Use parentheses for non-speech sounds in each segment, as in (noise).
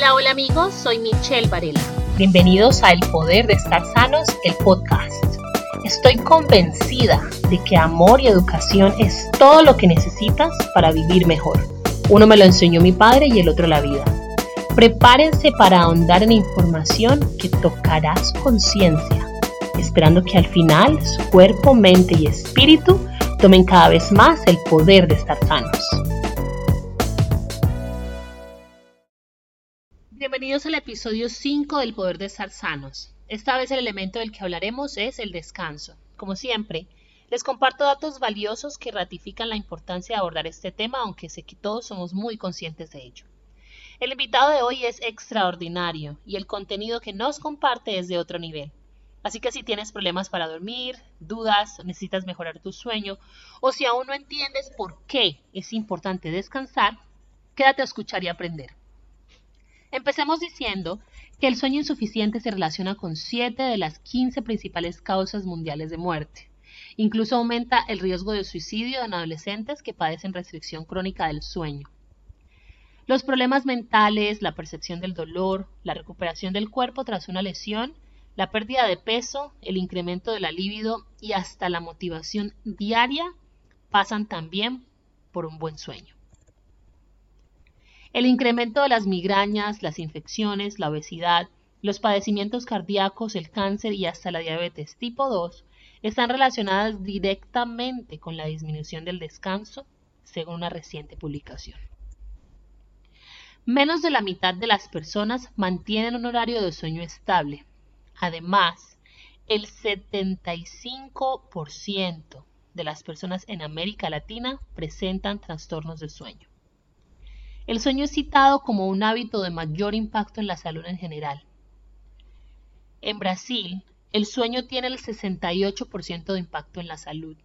Hola, hola amigos, soy Michelle Varela. Bienvenidos a El Poder de Estar Sanos, el podcast. Estoy convencida de que amor y educación es todo lo que necesitas para vivir mejor. Uno me lo enseñó mi padre y el otro la vida. Prepárense para ahondar en información que tocará su conciencia, esperando que al final su cuerpo, mente y espíritu tomen cada vez más el poder de estar sanos. Bienvenidos al episodio 5 del Poder de Estar Sanos. Esta vez el elemento del que hablaremos es el descanso. Como siempre, les comparto datos valiosos que ratifican la importancia de abordar este tema, aunque sé que todos somos muy conscientes de ello. El invitado de hoy es extraordinario y el contenido que nos comparte es de otro nivel. Así que si tienes problemas para dormir, dudas, necesitas mejorar tu sueño o si aún no entiendes por qué es importante descansar, quédate a escuchar y aprender. Empecemos diciendo que el sueño insuficiente se relaciona con 7 de las 15 principales causas mundiales de muerte. Incluso aumenta el riesgo de suicidio en adolescentes que padecen restricción crónica del sueño. Los problemas mentales, la percepción del dolor, la recuperación del cuerpo tras una lesión, la pérdida de peso, el incremento de la libido y hasta la motivación diaria pasan también por un buen sueño. El incremento de las migrañas, las infecciones, la obesidad, los padecimientos cardíacos, el cáncer y hasta la diabetes tipo 2 están relacionadas directamente con la disminución del descanso, según una reciente publicación. Menos de la mitad de las personas mantienen un horario de sueño estable. Además, el 75% de las personas en América Latina presentan trastornos de sueño. El sueño es citado como un hábito de mayor impacto en la salud en general. En Brasil, el sueño tiene el 68% de impacto en la salud.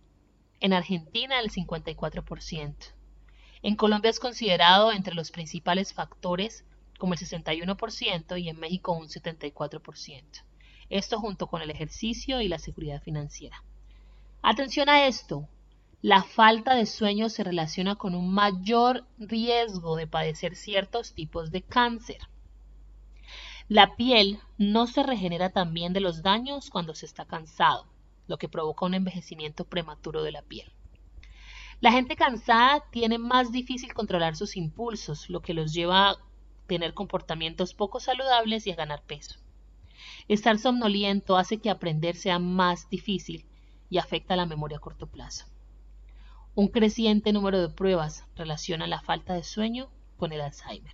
En Argentina, el 54%. En Colombia es considerado entre los principales factores como el 61% y en México un 74%. Esto junto con el ejercicio y la seguridad financiera. Atención a esto, la falta de sueño se relaciona con un mayor riesgo de padecer ciertos tipos de cáncer. La piel no se regenera tan bien de los daños cuando se está cansado, lo que provoca un envejecimiento prematuro de la piel. La gente cansada tiene más difícil controlar sus impulsos, lo que los lleva a tener comportamientos poco saludables y a ganar peso. Estar somnoliento hace que aprender sea más difícil y afecta la memoria a corto plazo. Un creciente número de pruebas relaciona la falta de sueño con el Alzheimer.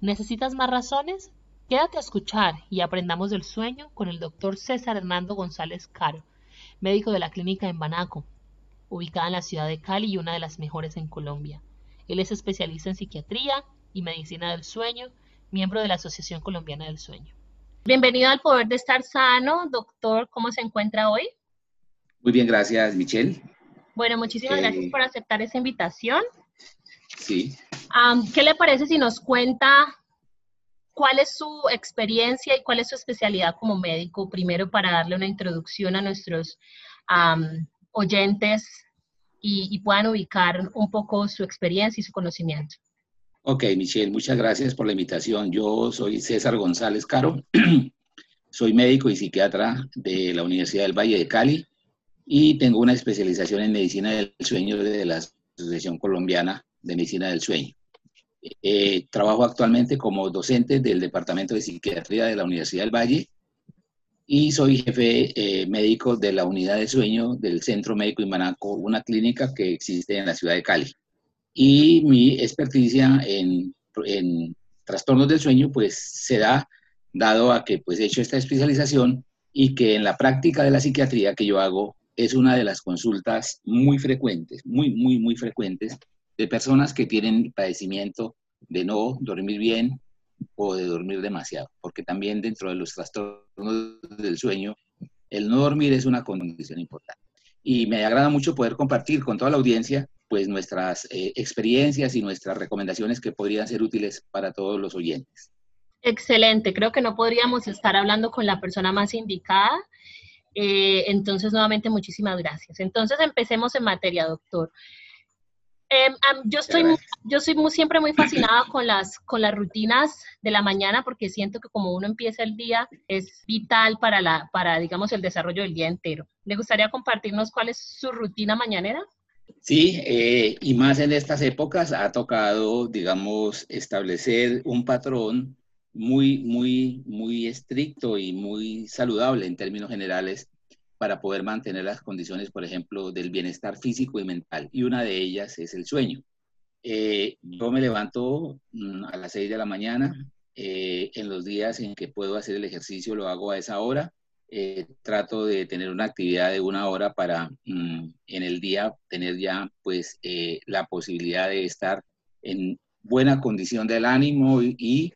¿Necesitas más razones? Quédate a escuchar y aprendamos del sueño con el doctor César Hernando González Caro, médico de la clínica en Banaco, ubicada en la ciudad de Cali y una de las mejores en Colombia. Él es especialista en psiquiatría y medicina del sueño, miembro de la Asociación Colombiana del Sueño. Bienvenido al Poder de Estar Sano, doctor. ¿Cómo se encuentra hoy? Muy bien, gracias, Michelle. Bueno, muchísimas gracias por aceptar esa invitación. Sí. ¿Qué le parece si nos cuenta cuál es su experiencia y cuál es su especialidad como médico? Primero para darle una introducción a nuestros oyentes y, y, puedan ubicar un poco su experiencia y su conocimiento. Ok, Michelle, muchas gracias por la invitación. Yo soy César González Caro, (clears throat) soy médico y psiquiatra de la Universidad del Valle de Cali y tengo una especialización en medicina del sueño de la Asociación Colombiana de Medicina del Sueño. Eh, trabajo actualmente como docente del Departamento de Psiquiatría de la Universidad del Valle y soy jefe eh, médico de la unidad de sueño del Centro Médico Imanaco, una clínica que existe en la ciudad de Cali. Y mi experticia en, en trastornos del sueño pues se da dado a que pues he hecho esta especialización y que en la práctica de la psiquiatría que yo hago es una de las consultas muy frecuentes, muy, muy, muy frecuentes de personas que tienen padecimiento de no dormir bien o de dormir demasiado, porque también dentro de los trastornos del sueño, el no dormir es una condición importante. Y me agrada mucho poder compartir con toda la audiencia pues nuestras eh, experiencias y nuestras recomendaciones que podrían ser útiles para todos los oyentes. Excelente, creo que no podríamos estar hablando con la persona más indicada eh, entonces, nuevamente, muchísimas gracias. Entonces, empecemos en materia, doctor. Em, yo estoy, yo soy muy, siempre muy fascinada con las, con las rutinas de la mañana porque siento que como uno empieza el día es vital para, la, para digamos, el desarrollo del día entero. ¿Le gustaría compartirnos cuál es su rutina mañanera? Sí, eh, y más en estas épocas ha tocado, digamos, establecer un patrón muy, muy, muy estricto y muy saludable en términos generales para poder mantener las condiciones, por ejemplo, del bienestar físico y mental. Y una de ellas es el sueño. Eh, yo me levanto mm, a las 6 de la mañana. Eh, en los días en que puedo hacer el ejercicio lo hago a esa hora. Eh, trato de tener una actividad de una hora para mm, en el día tener ya pues la posibilidad de estar en buena condición del ánimo y,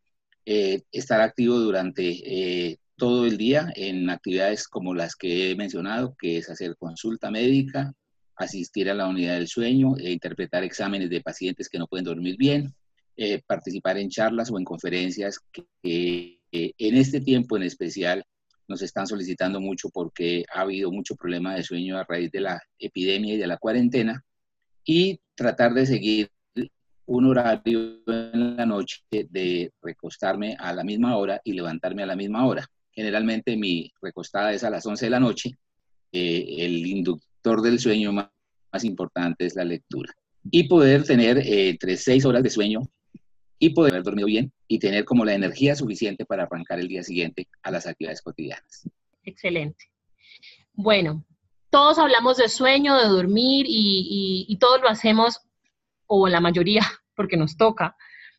estar activo durante todo el día en actividades como las que he mencionado, que es hacer consulta médica, asistir a la unidad del sueño, e interpretar exámenes de pacientes que no pueden dormir bien, eh, participar en charlas o en conferencias que en este tiempo en especial nos están solicitando mucho porque ha habido mucho problema de sueño a raíz de la epidemia y de la cuarentena y tratar de seguir un horario en la noche de recostarme a la misma hora y levantarme a la misma hora. Generalmente mi recostada es a las 11 de la noche. Eh, el inductor del sueño más, importante es la lectura. Y poder tener eh, entre 6 horas de sueño y poder haber dormido bien y tener como la energía suficiente para arrancar el día siguiente a las actividades cotidianas. Excelente. Bueno, todos hablamos de sueño, de dormir y, y todos lo hacemos, o la mayoría, porque nos toca,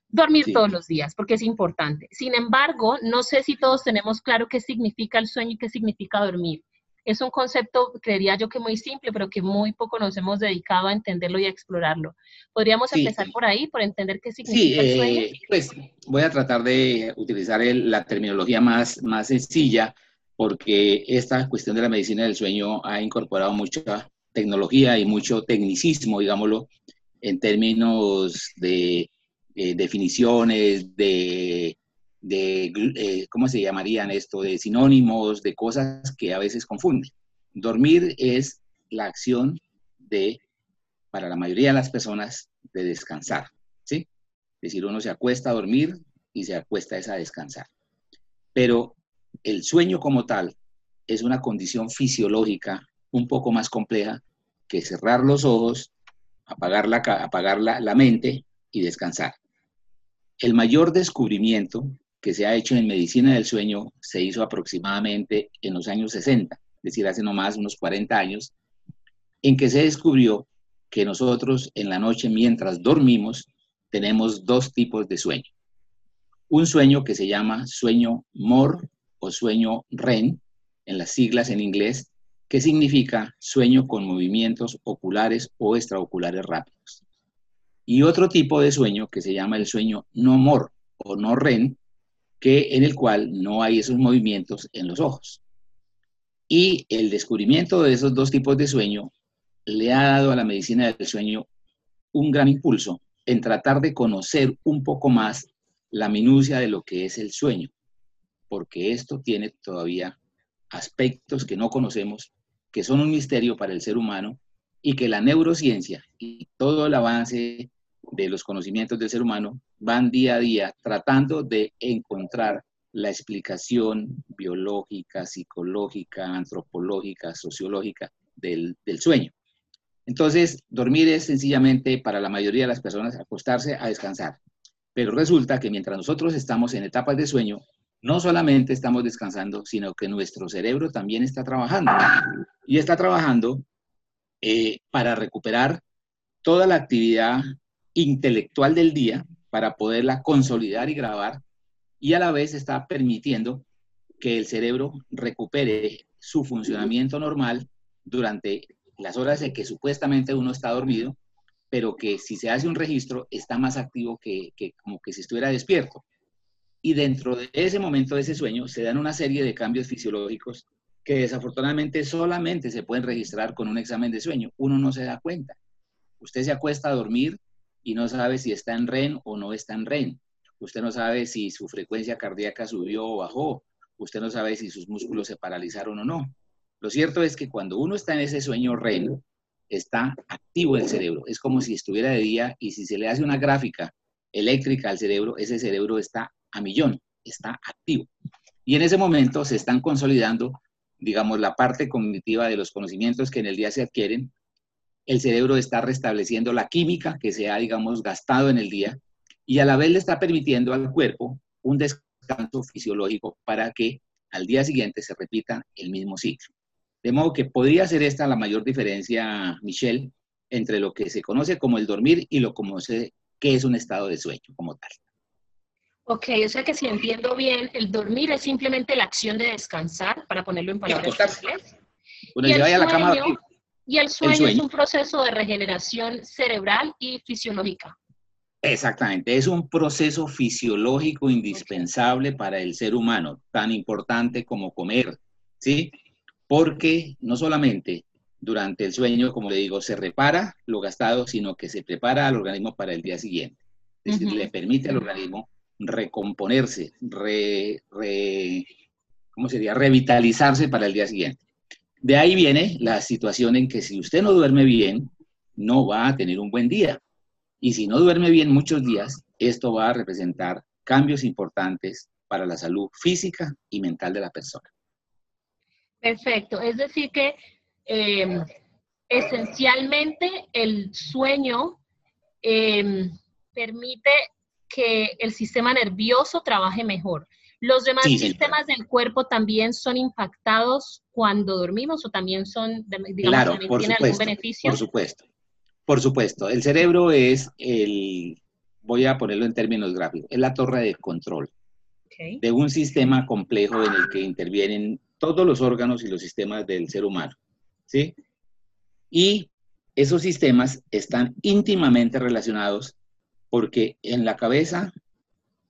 dormir todos los días, porque es importante. Sin embargo, no sé si todos tenemos claro qué significa el sueño y qué significa dormir. Es un concepto, creería yo que muy simple, pero que muy poco nos hemos dedicado a entenderlo y a explorarlo. ¿Podríamos empezar por ahí, por entender qué significa el sueño? Eh, pues voy a tratar de utilizar la terminología más, más sencilla, porque esta cuestión de la medicina del sueño ha incorporado mucha tecnología y mucho tecnicismo, digámoslo, en términos de eh, definiciones, de, eh, ¿cómo se llamarían esto? De sinónimos, de cosas que a veces confunden. Dormir es la acción de, para la mayoría de las personas, de descansar, ¿sí? Es decir, uno se acuesta a dormir y se acuesta a descansar. Pero el sueño como tal es una condición fisiológica un poco más compleja que cerrar los ojos, apagar la, apagar la mente y descansar. El mayor descubrimiento que se ha hecho en medicina del sueño se hizo aproximadamente en los años 60, es decir, hace no más unos 40 años, en que se descubrió que nosotros en la noche mientras dormimos tenemos dos tipos de sueño. Un sueño que se llama sueño MOR o sueño REN, en las siglas en inglés, que significa sueño con movimientos oculares o extraoculares rápidos y otro tipo de sueño que se llama el sueño no mor o no REN, que en el cual no hay esos movimientos en los ojos. Y el descubrimiento de esos dos tipos de sueño le ha dado a la medicina del sueño un gran impulso en tratar de conocer un poco más la minucia de lo que es el sueño, porque esto tiene todavía aspectos que no conocemos, que son un misterio para el ser humano y que la neurociencia y todo el avance de los conocimientos del ser humano van día a día tratando de encontrar la explicación biológica, psicológica, antropológica, sociológica del, sueño. Entonces, dormir es sencillamente para la mayoría de las personas acostarse a descansar. Pero resulta que mientras nosotros estamos en etapas de sueño, no solamente estamos descansando, sino que nuestro cerebro también está trabajando. Y está trabajando eh, para recuperar toda la actividad intelectual del día para poderla consolidar y grabar y a la vez está permitiendo que el cerebro recupere su funcionamiento normal durante las horas en que supuestamente uno está dormido, pero que si se hace un registro está más activo que, que como que si estuviera despierto. Y dentro de ese momento de ese sueño se dan una serie de cambios fisiológicos que desafortunadamente solamente se pueden registrar con un examen de sueño. Uno no se da cuenta. Usted se acuesta a dormir y no sabe si está en REN o no está en REN. Usted no sabe si su frecuencia cardíaca subió o bajó. Usted no sabe si sus músculos se paralizaron o no. Lo cierto es que cuando uno está en ese sueño REN, está activo el cerebro. Es como si estuviera de día y si se le hace una gráfica eléctrica al cerebro, ese cerebro está a millón, está activo. Y en ese momento se están consolidando, digamos, la parte cognitiva de los conocimientos que en el día se adquieren. El cerebro está restableciendo la química que se ha, digamos, gastado en el día y a la vez le está permitiendo al cuerpo un descanso fisiológico para que al día siguiente se repita el mismo ciclo. De modo que podría ser esta la mayor diferencia, Michelle, entre lo que se conoce como el dormir y lo se, que es un estado de sueño como tal. Ok, o sea que si entiendo bien, el dormir es simplemente la acción de descansar, para ponerlo en palabras simples. y, el sueño, la cama y el sueño es un proceso de regeneración cerebral y fisiológica. Exactamente, es un proceso fisiológico indispensable para el ser humano, tan importante como comer, ¿sí? Porque no solamente durante el sueño, como le digo, se repara lo gastado, sino que se prepara al organismo para el día siguiente. Es decir, le permite al organismo recomponerse, re, ¿cómo sería? Revitalizarse para el día siguiente. De ahí viene la situación en que si usted no duerme bien, no va a tener un buen día. Y si no duerme bien muchos días, esto va a representar cambios importantes para la salud física y mental de la persona. Perfecto. Es decir que em, esencialmente el sueño em, permite que el sistema nervioso trabaje mejor. ¿Los demás sistemas del cuerpo también son impactados cuando dormimos o también son, digamos, tienen algún beneficio? Por supuesto. Por supuesto, el cerebro es el, voy a ponerlo en términos gráficos, es la torre de control de un sistema complejo en el que intervienen todos los órganos y los sistemas del ser humano. ¿sí? Y esos sistemas están íntimamente relacionados porque en la cabeza,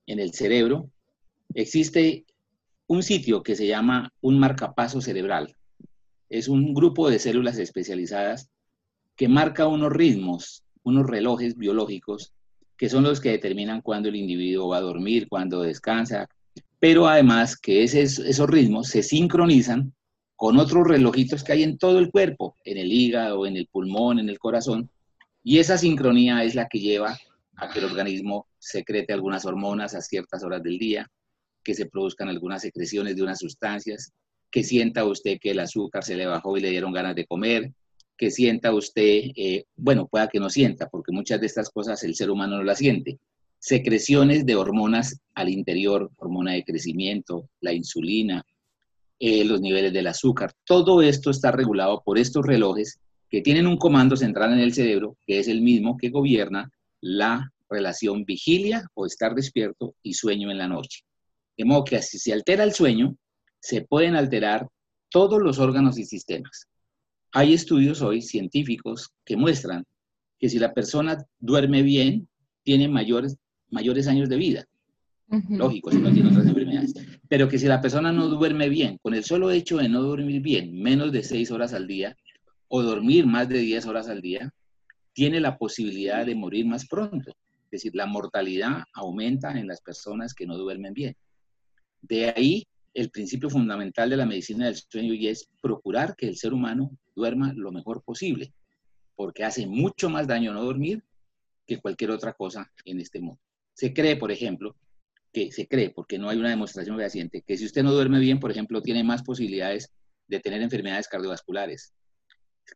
en el cerebro, existe un sitio que se llama un marcapaso cerebral. Es un grupo de células especializadas que marca unos ritmos, unos relojes biológicos, que son los que determinan cuándo el individuo va a dormir, cuándo descansa, pero además que esos ritmos se sincronizan con otros relojitos que hay en todo el cuerpo, en el hígado, en el pulmón, en el corazón, y esa sincronía es la que lleva a que el organismo secrete algunas hormonas a ciertas horas del día, que se produzcan algunas secreciones de unas sustancias, que sienta usted que el azúcar se le bajó y le dieron ganas de comer, que sienta usted, eh, bueno, pueda que no sienta, porque muchas de estas cosas el ser humano no las siente. Secreciones de hormonas al interior, hormona de crecimiento, la insulina, eh, los niveles del azúcar, todo esto está regulado por estos relojes que tienen un comando central en el cerebro, que es el mismo que gobierna la relación vigilia o estar despierto y sueño en la noche. De modo que si se altera el sueño, se pueden alterar todos los órganos y sistemas. Hay estudios hoy científicos que muestran que si la persona duerme bien, tiene mayores, mayores años de vida. Lógico, si no tiene otras enfermedades. Pero que si la persona no duerme bien, con el solo hecho de no dormir bien, menos de seis horas al día, o dormir más de 10 horas al día, tiene la posibilidad de morir más pronto. Es decir, la mortalidad aumenta en las personas que no duermen bien. De ahí el principio fundamental de la medicina del sueño y es procurar que el ser humano duerma lo mejor posible, porque hace mucho más daño no dormir que cualquier otra cosa en este mundo. Se cree, por ejemplo, que se cree, porque no hay una demostración fehaciente, que si usted no duerme bien, por ejemplo, tiene más posibilidades de tener enfermedades cardiovasculares,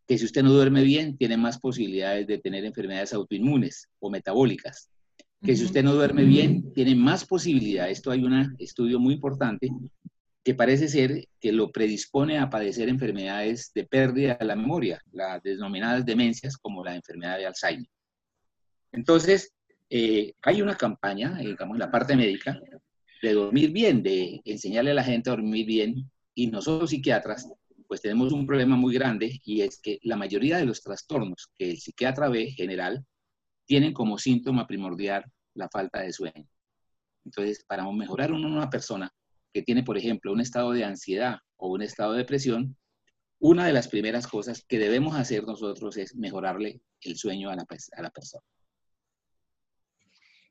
que si usted no duerme bien, tiene más posibilidades de tener enfermedades autoinmunes o metabólicas, que si usted no duerme bien, tiene más posibilidades. Esto hay un estudio muy importante que parece ser que lo predispone a padecer enfermedades de pérdida de la memoria, las denominadas demencias como la enfermedad de Alzheimer. Entonces, eh, hay una campaña, eh, digamos, en la parte médica, de dormir bien, de enseñarle a la gente a dormir bien, y nosotros psiquiatras, pues tenemos un problema muy grande, y es que la mayoría de los trastornos que el psiquiatra ve general tienen como síntoma primordial la falta de sueño. Entonces, para mejorar una persona, que tiene, por ejemplo, un estado de ansiedad o un estado de depresión, una de las primeras cosas que debemos hacer nosotros es mejorarle el sueño a la, a la persona.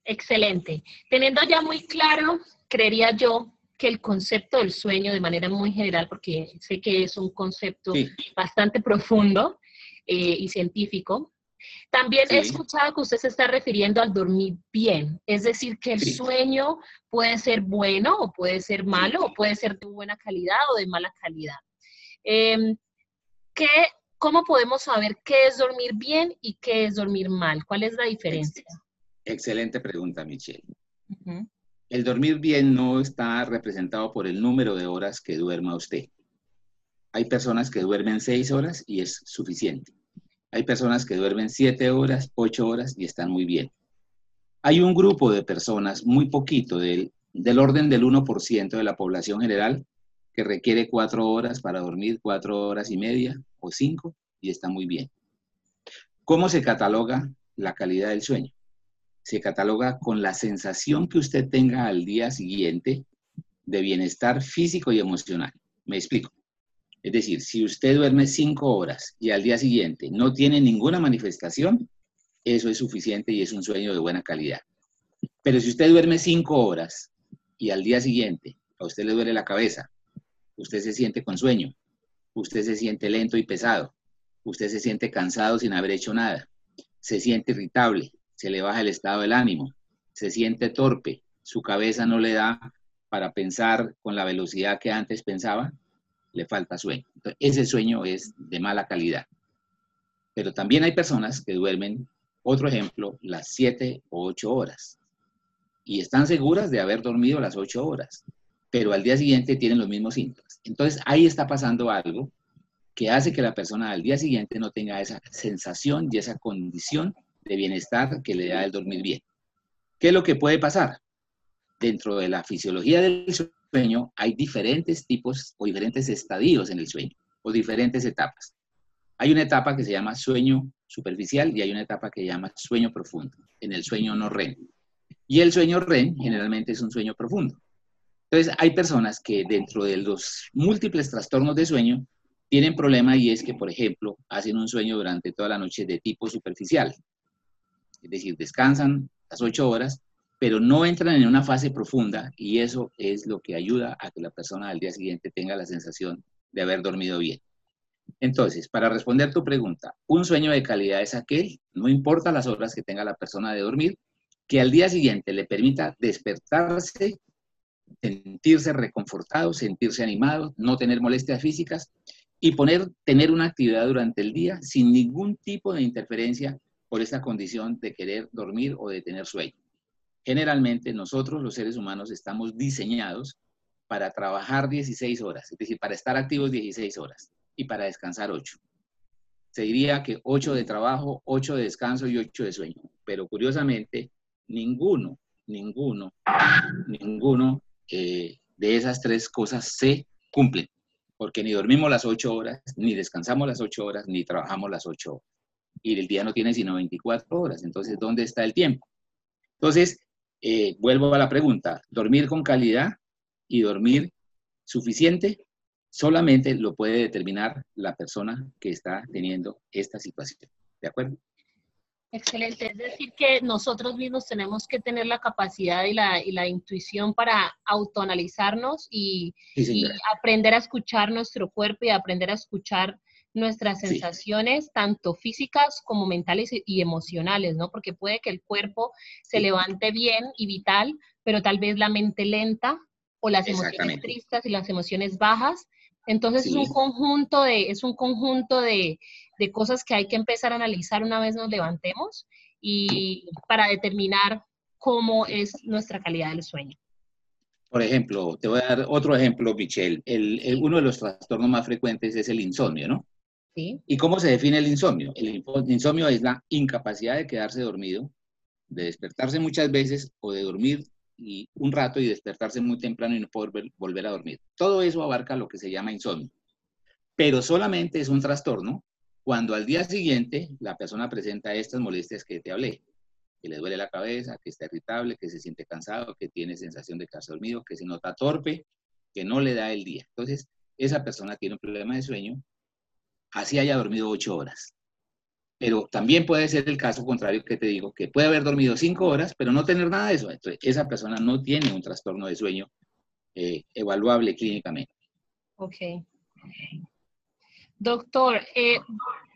Excelente. Teniendo ya muy claro, creería yo que el concepto del sueño de manera muy general, porque sé que es un concepto bastante profundo, eh, y científico. También he escuchado que usted se está refiriendo al dormir bien, es decir, que el sueño puede ser bueno o puede ser malo o puede ser de buena calidad o de mala calidad. Em, ¿qué, ¿Cómo podemos saber qué es dormir bien y qué es dormir mal? ¿Cuál es la diferencia? Excelente pregunta, Michelle. El dormir bien no está representado por el número de horas que duerma usted. Hay personas que duermen seis horas y es suficiente. Hay personas que duermen siete horas, ocho horas y están muy bien. Hay un grupo de personas, muy poquito, del, del orden del 1% de la población general, que requiere cuatro horas para dormir, cuatro horas y media o cinco, y está muy bien. ¿Cómo se cataloga la calidad del sueño? Se cataloga con la sensación que usted tenga al día siguiente de bienestar físico y emocional. Me explico. Es decir, si usted duerme cinco horas y al día siguiente no tiene ninguna manifestación, eso es suficiente y es un sueño de buena calidad. Pero si usted duerme cinco horas y al día siguiente a usted le duele la cabeza, usted se siente con sueño, usted se siente lento y pesado, usted se siente cansado sin haber hecho nada, se siente irritable, se le baja el estado del ánimo, se siente torpe, su cabeza no le da para pensar con la velocidad que antes pensaba, le falta sueño. ese sueño es de mala calidad. Pero también hay personas que duermen, otro ejemplo, las 7 o 8 horas y están seguras de haber dormido las 8 horas, pero al día siguiente tienen los mismos síntomas. Entonces ahí está pasando algo que hace que la persona al día siguiente no tenga esa sensación y esa condición de bienestar que le da el dormir bien. ¿Qué es lo que puede pasar? Dentro de la fisiología del sueño hay diferentes tipos o diferentes estadios en el sueño o diferentes etapas. Hay una etapa que se llama sueño superficial y hay una etapa que se llama sueño profundo, en el sueño no REM. Y el sueño REM generalmente es un sueño profundo. Entonces, hay personas que dentro de los múltiples trastornos de sueño tienen problema y es que, por ejemplo, hacen un sueño durante toda la noche de tipo superficial. Es decir, descansan las ocho horas, pero no entran en una fase profunda y eso es lo que ayuda a que la persona al día siguiente tenga la sensación de haber dormido bien. Entonces, para responder tu pregunta, un sueño de calidad es aquel, no importa las horas que tenga la persona de dormir, que al día siguiente le permita despertarse, sentirse reconfortado, sentirse animado, no tener molestias físicas y poner, tener una actividad durante el día sin ningún tipo de interferencia por esta condición de querer dormir o de tener sueño. Generalmente nosotros los seres humanos estamos diseñados para trabajar 16 horas, es decir, para estar activos 16 horas y para descansar 8. Se diría que 8 de trabajo, 8 de descanso y 8 de sueño, pero curiosamente ninguno, ninguno, ninguno eh, de esas tres cosas se cumplen, porque ni dormimos las 8 horas, ni descansamos las 8 horas, ni trabajamos las 8 horas. Y el día no tiene sino 24 horas, entonces, ¿dónde está el tiempo? Entonces, eh, vuelvo a la pregunta, dormir con calidad y dormir suficiente solamente lo puede determinar la persona que está teniendo esta situación. ¿De acuerdo? Excelente, es decir, que nosotros mismos tenemos que tener la capacidad y la, y la intuición para autoanalizarnos y, y, aprender a escuchar nuestro cuerpo y aprender a escuchar nuestras sensaciones, tanto físicas como mentales y emocionales, ¿no? Porque puede que el cuerpo se levante bien y vital, pero tal vez la mente lenta o las emociones tristes y las emociones bajas. Entonces es un conjunto de, es un conjunto de, de cosas que hay que empezar a analizar una vez nos levantemos y para determinar cómo es nuestra calidad del sueño. Por ejemplo, te voy a dar otro ejemplo, Michelle. el, uno de los trastornos más frecuentes es el insomnio, ¿no? ¿Y cómo se define el insomnio? El insomnio es la incapacidad de quedarse dormido, de despertarse muchas veces o de dormir un rato y despertarse muy temprano y no poder volver a dormir. Todo eso abarca lo que se llama insomnio. Pero solamente es un trastorno cuando al día siguiente la persona presenta estas molestias que te hablé, que le duele la cabeza, que está irritable, que se siente cansado, que tiene sensación de quedarse dormido, que se nota torpe, que no le da el día. Entonces, esa persona tiene un problema de sueño así haya dormido ocho horas. Pero también puede ser el caso contrario que te digo, que puede haber dormido cinco horas, pero no tener nada de eso. Entonces, esa persona no tiene un trastorno de sueño eh, evaluable clínicamente. Ok. Doctor, eh,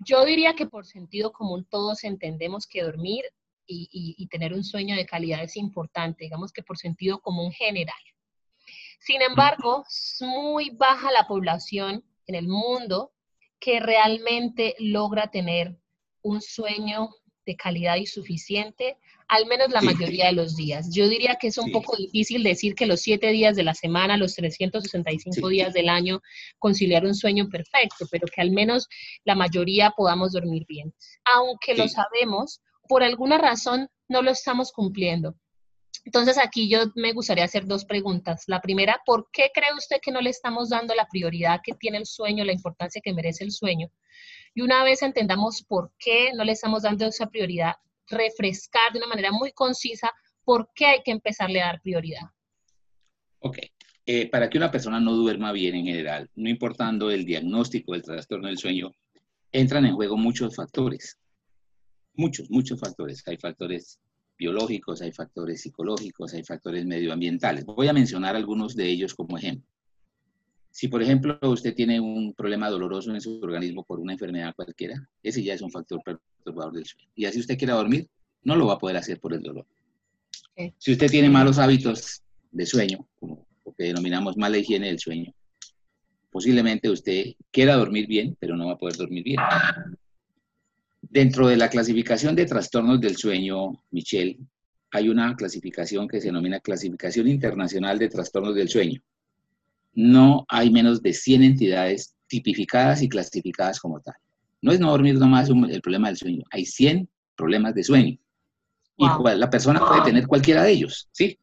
yo diría que por sentido común todos entendemos que dormir y, tener un sueño de calidad es importante, digamos que por sentido común general. Sin embargo, es muy baja la población en el mundo que realmente logra tener un sueño de calidad y suficiente, al menos la mayoría de los días. Yo diría que es un poco difícil decir que los siete días de la semana, los 365 días del año, conciliar un sueño perfecto, pero que al menos la mayoría podamos dormir bien. Aunque lo sabemos, por alguna razón no lo estamos cumpliendo. Entonces aquí yo me gustaría hacer dos preguntas. La primera, ¿por qué cree usted que no le estamos dando la prioridad que tiene el sueño, la importancia que merece el sueño? Y una vez entendamos por qué no le estamos dando esa prioridad, refrescar de una manera muy concisa por qué hay que empezarle a dar prioridad. Ok. Eh, para que una persona no duerma bien en general, no importando el diagnóstico del trastorno del sueño, entran en juego muchos factores. Muchos, muchos factores. Hay factores biológicos, hay factores psicológicos, hay factores medioambientales. Voy a mencionar algunos de ellos como ejemplo. Si, por ejemplo, usted tiene un problema doloroso en su organismo por una enfermedad cualquiera, ese ya es un factor perturbador del sueño. Y así usted quiera dormir, no lo va a poder hacer por el dolor. Si usted tiene malos hábitos de sueño, como lo que denominamos mala higiene del sueño, posiblemente usted quiera dormir bien, pero no va a poder dormir bien. Dentro de la clasificación de trastornos del sueño, Michelle, hay una clasificación que se denomina Clasificación Internacional de Trastornos del Sueño no hay menos de 100 entidades tipificadas y clasificadas como tal. No es no dormir nomás el problema del sueño, hay 100 problemas de sueño. Y la persona puede tener cualquiera de ellos, ¿sí?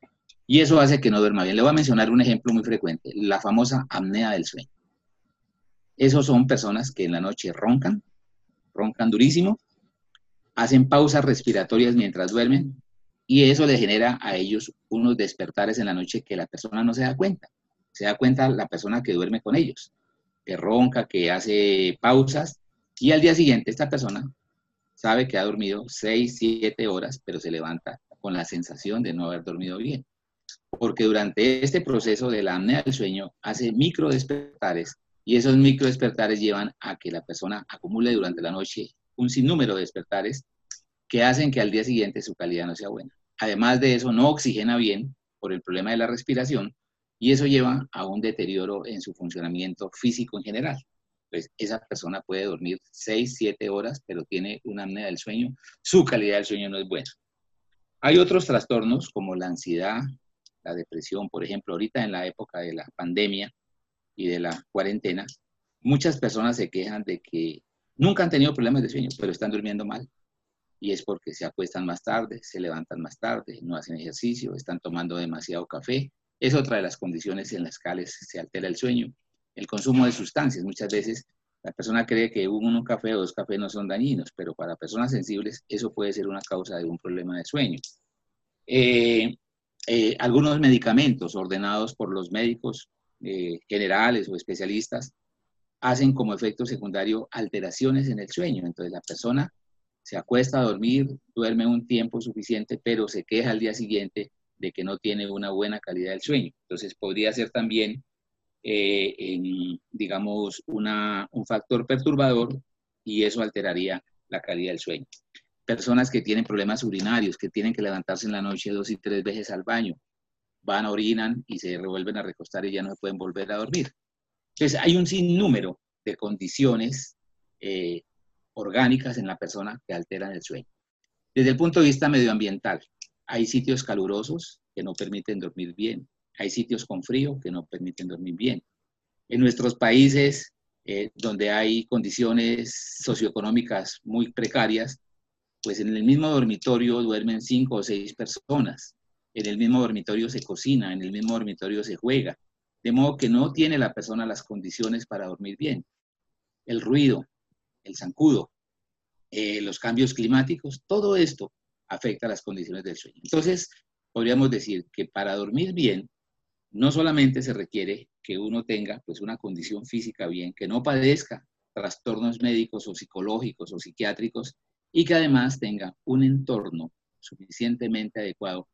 Y eso hace que no duerma bien. Le voy a mencionar un ejemplo muy frecuente, la famosa apnea del sueño. Esos son personas que en la noche roncan, roncan durísimo, hacen pausas respiratorias mientras duermen y eso le genera a ellos unos despertares en la noche que la persona no se da cuenta se da cuenta la persona que duerme con ellos, que ronca, que hace pausas, y al día siguiente esta persona sabe que ha dormido 6, 7 horas, pero se levanta con la sensación de no haber dormido bien. Porque durante este proceso de la apnea del sueño hace micro despertares y esos micro despertares llevan a que la persona acumule durante la noche un sinnúmero de despertares que hacen que al día siguiente su calidad no sea buena. Además de eso, no oxigena bien por el problema de la respiración y eso lleva a un deterioro en su funcionamiento físico en general. Pues esa persona puede dormir 6, 7 horas, pero tiene una apnea del sueño, su calidad del sueño no es buena. Hay otros trastornos como la ansiedad, la depresión, por ejemplo, ahorita en la época de la pandemia y de la cuarentena, muchas personas se quejan de que nunca han tenido problemas de sueño, pero están durmiendo mal. Y es porque se acuestan más tarde, se levantan más tarde, no hacen ejercicio, están tomando demasiado café, es otra de las condiciones en las cuales se altera el sueño. El consumo de sustancias. Muchas veces la persona cree que un café o dos cafés no son dañinos, pero para personas sensibles eso puede ser una causa de un problema de sueño. Eh, eh, algunos medicamentos ordenados por los médicos eh, generales o especialistas hacen como efecto secundario alteraciones en el sueño. Entonces la persona se acuesta a dormir, duerme un tiempo suficiente, pero se queja al día siguiente de que no tiene una buena calidad del sueño. Entonces podría ser también, eh, digamos, un factor perturbador y eso alteraría la calidad del sueño. Personas que tienen problemas urinarios, que tienen que levantarse en la noche dos y tres veces al baño, van, orinan y se revuelven a recostar y ya no se pueden volver a dormir. Entonces hay un sinnúmero de condiciones eh, orgánicas en la persona que alteran el sueño. Desde el punto de vista medioambiental, hay sitios calurosos que no permiten dormir bien. Hay sitios con frío que no permiten dormir bien. En nuestros países eh, donde hay condiciones socioeconómicas muy precarias, pues en el mismo dormitorio duermen cinco o seis personas. En el mismo dormitorio se cocina, en el mismo dormitorio se juega. De modo que no tiene la persona las condiciones para dormir bien. El ruido, el zancudo, eh, los cambios climáticos, todo esto afecta las condiciones del sueño. Entonces, podríamos decir que para dormir bien, no solamente se requiere que uno tenga pues una condición física bien, que no padezca trastornos médicos o psicológicos o psiquiátricos y que además tenga un entorno suficientemente adecuado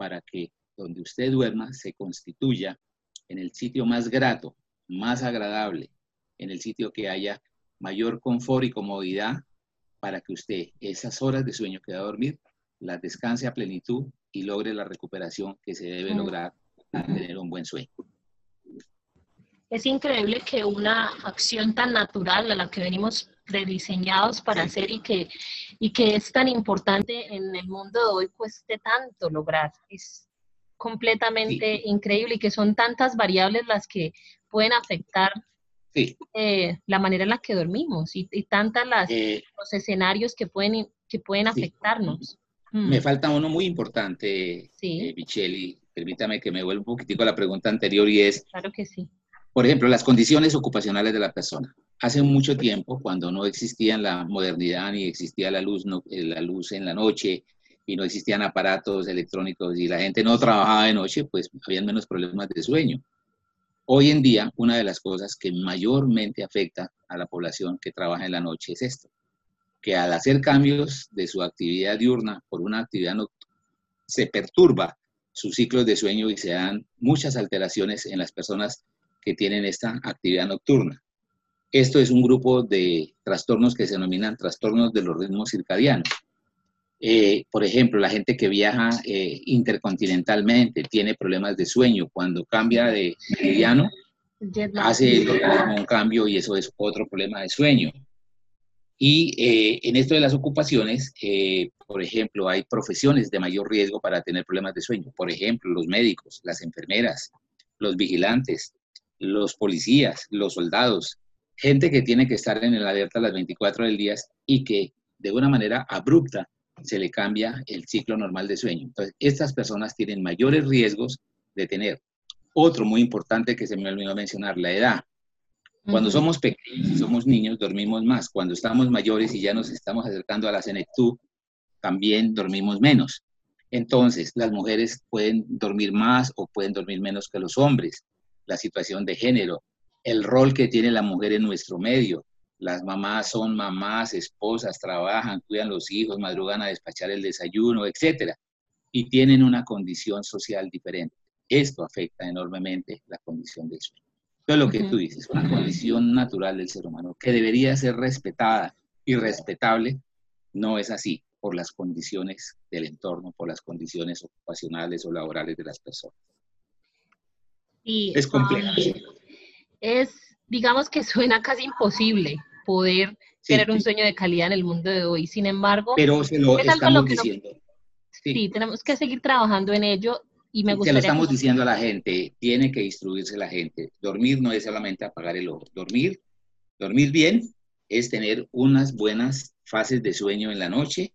para que donde usted duerma se constituya en el sitio más grato, más agradable, en el sitio que haya mayor confort y comodidad para que usted esas horas de sueño que va a dormir las descanse a plenitud y logre la recuperación que se debe lograr para tener un buen sueño. Es increíble que una acción tan natural a la que venimos rediseñados para hacer y que, y que es tan importante en el mundo de hoy cueste tanto lograr. Es completamente increíble y que son tantas variables las que pueden afectar eh, la manera en la que dormimos y, tantas las, eh, los escenarios que pueden, que pueden afectarnos. Me mm. falta uno muy importante, eh, Michelle, permítame que me vuelva un poquitico a la pregunta anterior y es... Claro que sí. Por ejemplo, las condiciones ocupacionales de la persona. Hace mucho tiempo, cuando no existía la modernidad ni existía la luz, eh, la luz en la noche y no existían aparatos electrónicos y la gente no trabajaba de noche, pues habían menos problemas de sueño. Hoy en día, una de las cosas que mayormente afecta a la población que trabaja en la noche es esto, que al hacer cambios de su actividad diurna por una actividad nocturna, se perturba sus ciclos de sueño y se dan muchas alteraciones en las personas que tienen esta actividad nocturna. Esto es un grupo de trastornos que se denominan trastornos de los ritmos circadianos. Eh, por ejemplo, la gente que viaja eh, intercontinentalmente tiene problemas de sueño. Cuando cambia de meridiano, hace un cambio y eso es otro problema de sueño. Y eh, en esto de las ocupaciones, eh, por ejemplo, hay profesiones de mayor riesgo para tener problemas de sueño. Por ejemplo, los médicos, las enfermeras, los vigilantes, los policías, los soldados, gente que tiene que estar en el alerta las 24 del día y que de una manera abrupta se le cambia el ciclo normal de sueño. Entonces, estas personas tienen mayores riesgos de tener. Otro muy importante que se me olvidó mencionar, la edad. Cuando somos pequeños y somos niños, dormimos más. Cuando estamos mayores y ya nos estamos acercando a la senectud, también dormimos menos. Entonces, las mujeres pueden dormir más o pueden dormir menos que los hombres. La situación de género, el rol que tiene la mujer en nuestro medio. Las mamás son mamás, esposas, trabajan, cuidan los hijos, madrugan a despachar el desayuno, etc. Y tienen una condición social diferente. Esto afecta enormemente la condición del sueño lo que tú dices, una condición natural del ser humano que debería ser respetada y respetable, no es así por las condiciones del entorno, por las condiciones ocupacionales o laborales de las personas. Es complejo. es, digamos que suena casi imposible poder tener un sueño de calidad en el mundo de hoy. Sin embargo, pero se lo estamos diciendo. sí, tenemos que seguir trabajando en ello y me lo estamos diciendo a la gente, tiene que instruirse la gente. Dormir no es solamente apagar el ojo. Dormir, dormir bien es tener unas buenas fases de sueño en la noche.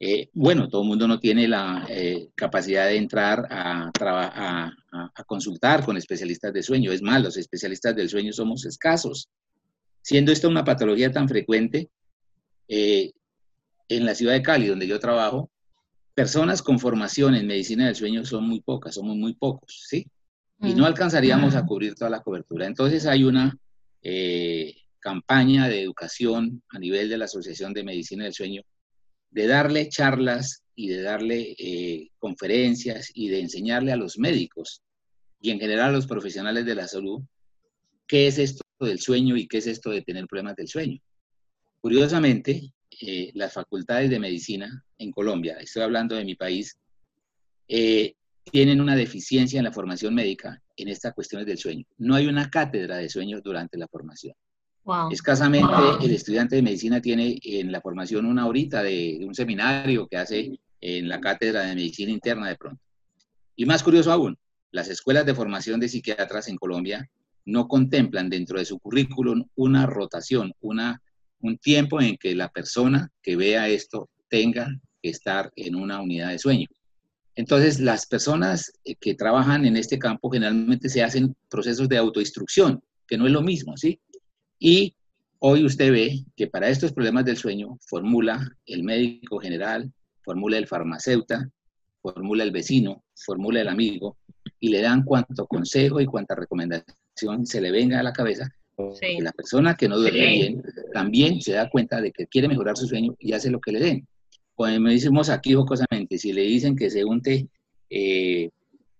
Eh, bueno, todo el mundo no tiene la eh, capacidad de entrar a, a, a, consultar con especialistas de sueño. Es más, los especialistas del sueño somos escasos. Siendo esta una patología tan frecuente, eh, en la ciudad de Cali, donde yo trabajo, personas con formación en medicina del sueño son muy pocas, somos muy pocos, ¿sí? Y no mm. alcanzaríamos a cubrir toda la cobertura. Entonces hay una campaña de educación a nivel de la Asociación de Medicina del Sueño de darle charlas y de darle eh, conferencias y de enseñarle a los médicos y en general a los profesionales de la salud qué es esto del sueño y qué es esto de tener problemas del sueño. Curiosamente, eh, las facultades de medicina en Colombia, estoy hablando de mi país, eh, tienen una deficiencia en la formación médica en estas cuestiones del sueño. No hay una cátedra de sueños durante la formación. Escasamente el estudiante de medicina tiene en la formación una horita de, un seminario que hace en la cátedra de medicina interna de pronto. Y más curioso aún, las escuelas de formación de psiquiatras en Colombia no contemplan dentro de su currículum una rotación, una un tiempo en que la persona que vea esto tenga que estar en una unidad de sueño. Entonces, las personas que trabajan en este campo generalmente se hacen procesos de autoinstrucción, que no es lo mismo, ¿sí? Y hoy usted ve que para estos problemas del sueño formula el médico general, formula el farmacéutico, formula el vecino, formula el amigo, y le dan cuanto consejo y cuanta recomendación se le venga a la cabeza la persona que no duerme bien también se da cuenta de que quiere mejorar su sueño y hace lo que le den. Cuando me decimos aquí jocosamente, si le dicen que se unte eh,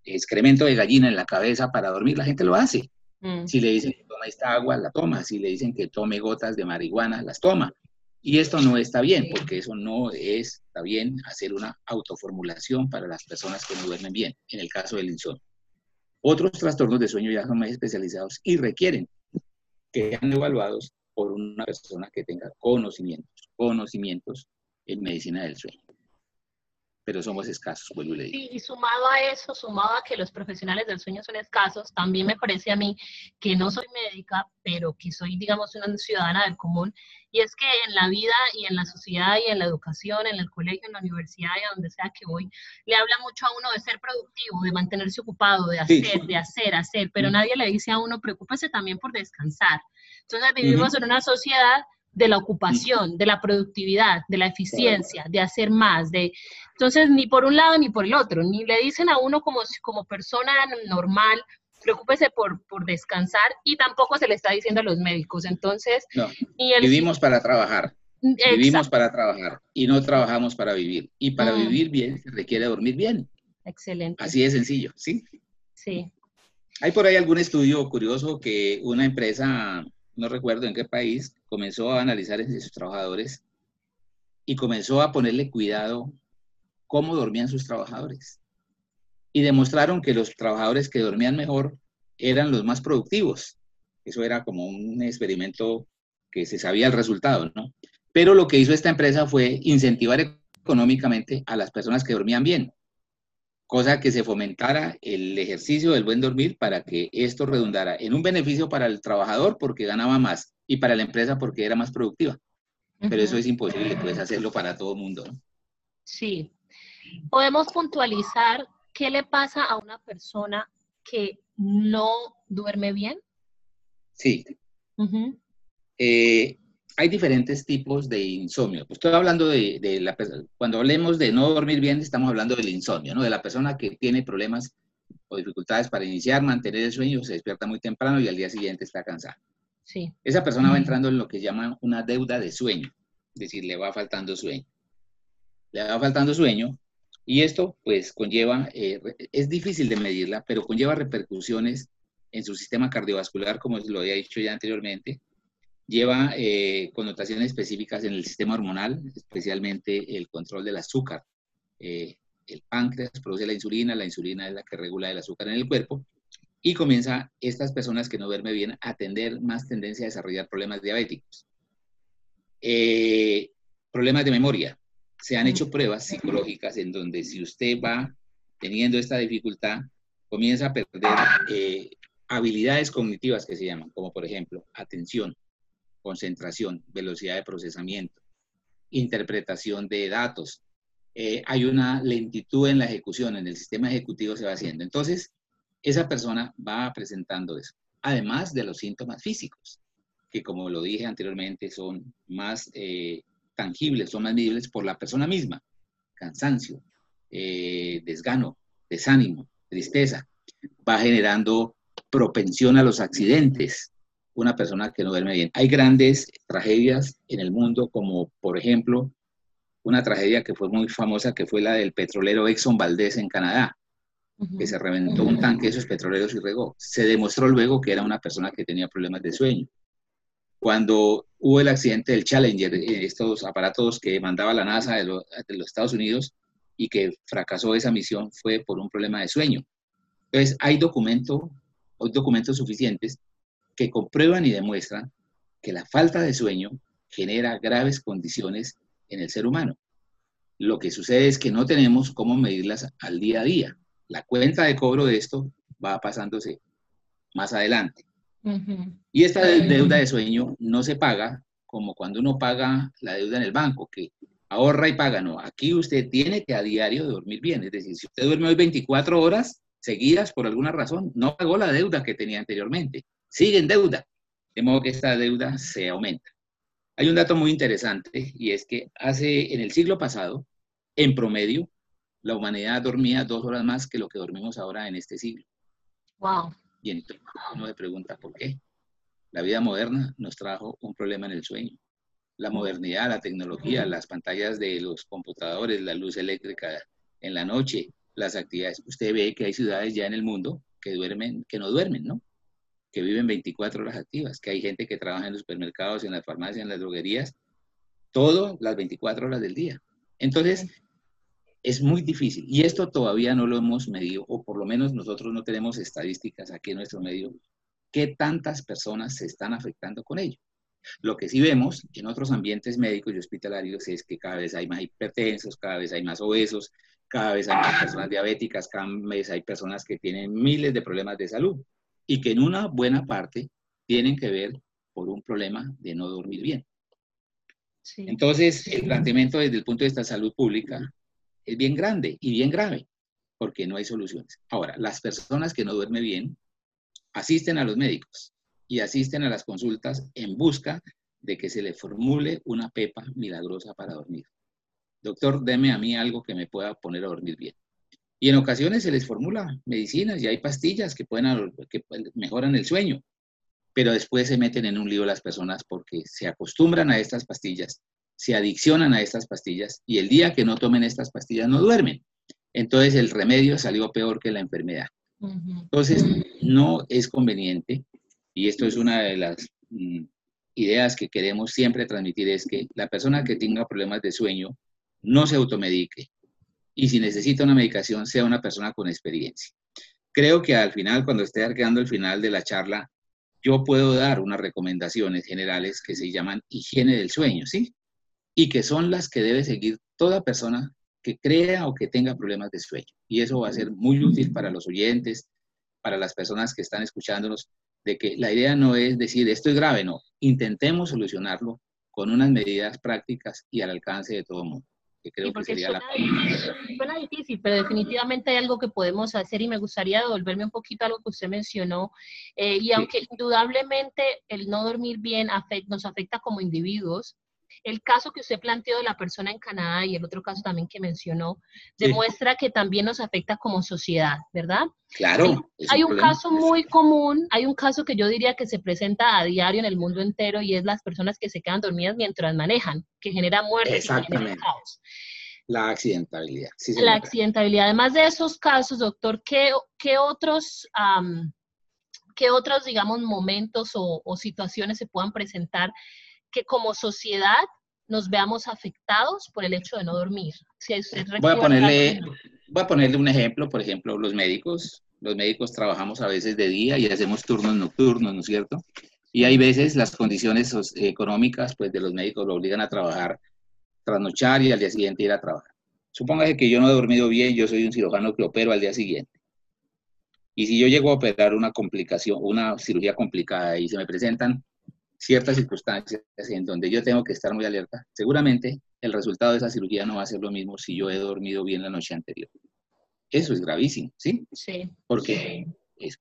excremento de gallina en la cabeza para dormir, la gente lo hace. Mm. Si le dicen que toma esta agua, la toma. Si le dicen que tome gotas de marihuana, las toma. Y esto no está bien, porque eso no está bien hacer una autoformulación para las personas que no duermen bien, en el caso del insomnio. Otros trastornos de sueño ya son más especializados y requieren que sean evaluados por una persona que tenga conocimientos, conocimientos en medicina del sueño pero somos escasos, vuelvo y le digo. Sí, y sumado a eso, sumado a que los profesionales del sueño son escasos, también me parece a mí que no soy médica, pero que soy, digamos, una ciudadana del común, y es que en la vida y en la sociedad y en la educación, en el colegio, en la universidad y a donde sea que voy, le habla mucho a uno de ser productivo, de mantenerse ocupado, de hacer, de hacer, hacer, pero nadie le dice a uno, preocúpese también por descansar. Entonces vivimos en una sociedad de la ocupación, de la productividad, de la eficiencia, de hacer más, de entonces ni por un lado ni por el otro, ni le dicen a uno como, como persona normal, preocúpese por, por descansar y tampoco se le está diciendo a los médicos. Entonces, vivimos para trabajar. Vivimos para trabajar y no trabajamos para vivir. Y para mm. vivir bien se requiere dormir bien. Excelente. Así de sencillo, ¿sí? Sí. Hay por ahí algún estudio curioso que una empresa no recuerdo en qué país, comenzó a analizar entre sus trabajadores y comenzó a ponerle cuidado cómo dormían sus trabajadores. Y demostraron que los trabajadores que dormían mejor eran los más productivos. Eso era como un experimento que se sabía el resultado, ¿no? Pero lo que hizo esta empresa fue incentivar económicamente a las personas que dormían bien cosa que se fomentara el ejercicio del buen dormir para que esto redundara en un beneficio para el trabajador porque ganaba más y para la empresa porque era más productiva. Pero eso es imposible, puedes hacerlo para todo el mundo. Sí. Podemos puntualizar qué le pasa a una persona que no duerme bien. Sí hay diferentes tipos de insomnio. Estoy hablando de, de la cuando hablemos de no dormir bien, estamos hablando del insomnio, ¿no? De la persona que tiene problemas o dificultades para iniciar, mantener el sueño, se despierta muy temprano y al día siguiente está cansada. Sí. Esa persona va entrando en lo que llaman una deuda de sueño, es decir, le va faltando sueño. Le va faltando sueño y esto pues conlleva, eh, es difícil de medirla, pero conlleva repercusiones en su sistema cardiovascular, como lo había dicho ya anteriormente, lleva eh, connotaciones específicas en el sistema hormonal, especialmente el control del azúcar. Eh, el páncreas produce la insulina, la insulina es la que regula el azúcar en el cuerpo, y comienza estas personas que no duermen bien a tener más tendencia a desarrollar problemas diabéticos. Eh, problemas de memoria. Se han hecho pruebas psicológicas en donde si usted va teniendo esta dificultad, comienza a perder habilidades cognitivas que se llaman, como por ejemplo atención, concentración, velocidad de procesamiento, interpretación de datos. Eh, hay una lentitud en la ejecución, en el sistema ejecutivo se va haciendo. Entonces, esa persona va presentando eso, además de los síntomas físicos, que como lo dije anteriormente, son más eh, tangibles, son más medibles por la persona misma. Cansancio, eh, desgano, desánimo, tristeza. Va generando propensión a los accidentes, una persona que no duerme bien. Hay grandes tragedias en el mundo, como por ejemplo una tragedia que fue muy famosa, que fue la del petrolero Exxon Valdez en Canadá, que se reventó un tanque de esos petroleros y regó. Se demostró luego que era una persona que tenía problemas de sueño. Cuando hubo el accidente del Challenger, eh, estos aparatos que mandaba la NASA de los, de los Estados Unidos y que fracasó esa misión, fue por un problema de sueño. Entonces, hay documento, hay documentos suficientes que comprueban y demuestran que la falta de sueño genera graves condiciones en el ser humano. Lo que sucede es que no tenemos cómo medirlas al día a día. La cuenta de cobro de esto va pasándose más adelante. Y esta deuda de sueño no se paga como cuando uno paga la deuda en el banco, que ahorra y paga. No, aquí usted tiene que a diario dormir bien. Es decir, si usted duerme hoy 24 horas seguidas por alguna razón, no pagó la deuda que tenía anteriormente sigue en deuda, de modo que esta deuda se aumenta. Hay un dato muy interesante y es que hace en el siglo pasado, en promedio, la humanidad dormía dos horas más que lo que dormimos ahora en este siglo. Wow. Y entonces uno se pregunta por qué. La vida moderna nos trajo un problema en el sueño. La modernidad, la tecnología, las pantallas de los computadores, la luz eléctrica en la noche, las actividades. Usted ve que hay ciudades ya en el mundo que duermen, que no duermen, ¿no? Que viven 24 horas activas, que hay gente que trabaja en los supermercados, en las farmacias, en las droguerías, todo las 24 horas del día. Entonces, es muy difícil. Y esto todavía no lo hemos medido, o por lo menos nosotros no tenemos estadísticas aquí en nuestro medio, qué tantas personas se están afectando con ello. Lo que sí vemos en otros ambientes médicos y hospitalarios es que cada vez hay más hipertensos, cada vez hay más obesos, cada vez hay más personas diabéticas, cada vez hay personas que tienen miles de problemas de salud y que en una buena parte tienen que ver por un problema de no dormir bien. Entonces, el planteamiento desde el punto de vista de salud pública es bien grande y bien grave, porque no hay soluciones. Ahora, las personas que no duermen bien asisten a los médicos y asisten a las consultas en busca de que se le formule una pepa milagrosa para dormir. Doctor, deme a mí algo que me pueda poner a dormir bien. Y en ocasiones se les formula medicinas y hay pastillas que, pueden, que mejoran el sueño, pero después se meten en un lío las personas porque se acostumbran a estas pastillas, se adiccionan a estas pastillas y el día que no tomen estas pastillas no duermen. Entonces el remedio salió peor que la enfermedad. Entonces no es conveniente y esto es una de las mm, ideas que queremos siempre transmitir, es que la persona que tenga problemas de sueño no se automedique y si necesita una medicación sea una persona con experiencia. Creo que al final, cuando esté arqueando el final de la charla, yo puedo dar unas recomendaciones generales que se llaman higiene del sueño, ¿sí? Y que son las que debe seguir toda persona que crea o que tenga problemas de sueño. Y eso va a ser muy útil para los oyentes, para las personas que están escuchándonos, de que la idea no es decir esto es grave, no, intentemos solucionarlo con unas medidas prácticas y al alcance de todo el mundo. Que creo que sería suena, la... suena difícil, pero definitivamente hay algo que podemos hacer y me gustaría devolverme un poquito a algo que usted mencionó. Eh, y aunque indudablemente el no dormir bien nos afecta como individuos, el caso que usted planteó de la persona en Canadá y el otro caso también que mencionó, demuestra que también nos afecta como sociedad, ¿verdad? Claro. Hay, un caso muy común, hay un caso que yo diría que se presenta a diario en el mundo entero y es las personas que se quedan dormidas mientras manejan, que genera muerte y genera caos. La accidentabilidad. la accidentabilidad. Además de esos casos, doctor, ¿qué, qué otros... ¿Qué otros, digamos, momentos o, o situaciones se puedan presentar que como sociedad nos veamos afectados por el hecho de no dormir. voy, a ponerle, voy a ponerle un ejemplo, por ejemplo, los médicos. Los médicos trabajamos a veces de día y hacemos turnos nocturnos, ¿no es cierto? Y hay veces las condiciones económicas pues, de los médicos lo obligan a trabajar, trasnochar y al día siguiente ir a trabajar. Supóngase que yo no he dormido bien, yo soy un cirujano que opero al día siguiente. Y si yo llego a operar una complicación, una cirugía complicada y se me presentan ciertas circunstancias en donde yo tengo que estar muy alerta, seguramente el resultado de esa cirugía no va a ser lo mismo si yo he dormido bien la noche anterior. Eso es gravísimo, ¿sí? Sí. Porque es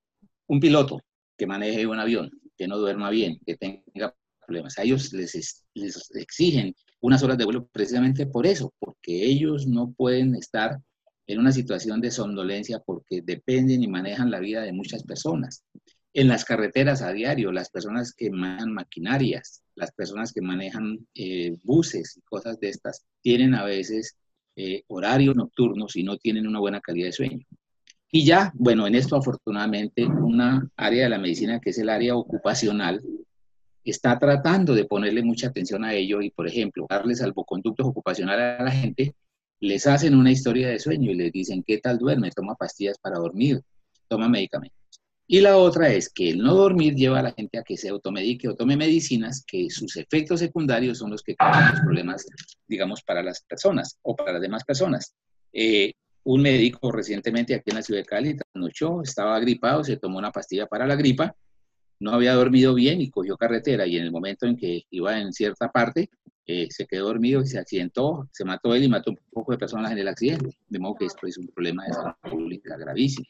un piloto que maneje un avión, que no duerma bien, que tenga problemas, a ellos les, les exigen unas horas de vuelo precisamente por eso, porque ellos no pueden estar en una situación de somnolencia porque dependen y manejan la vida de muchas personas en las carreteras a diario, las personas que manejan maquinarias, las personas que manejan eh, buses y cosas de estas, tienen a veces eh, horarios nocturnos y no tienen una buena calidad de sueño. Y ya, bueno, en esto afortunadamente una área de la medicina que es el área ocupacional está tratando de ponerle mucha atención a ello y, por ejemplo, darles salvoconductos ocupacionales a la gente, les hacen una historia de sueño y les dicen, ¿qué tal duerme? Toma pastillas para dormir, toma medicamentos. Y la otra es que el no dormir lleva a la gente a que se automedique o tome medicinas que sus efectos secundarios son los que causan los problemas, digamos, para las personas o para las demás personas. Eh, un médico recientemente aquí en la ciudad de Cali trasnochó, estaba gripado, se tomó una pastilla para la gripa, no había dormido bien y cogió carretera y en el momento en que iba en cierta parte, eh, se quedó dormido y se accidentó, se mató él y mató un poco de personas en el accidente. De modo que esto es un problema de salud pública gravísimo.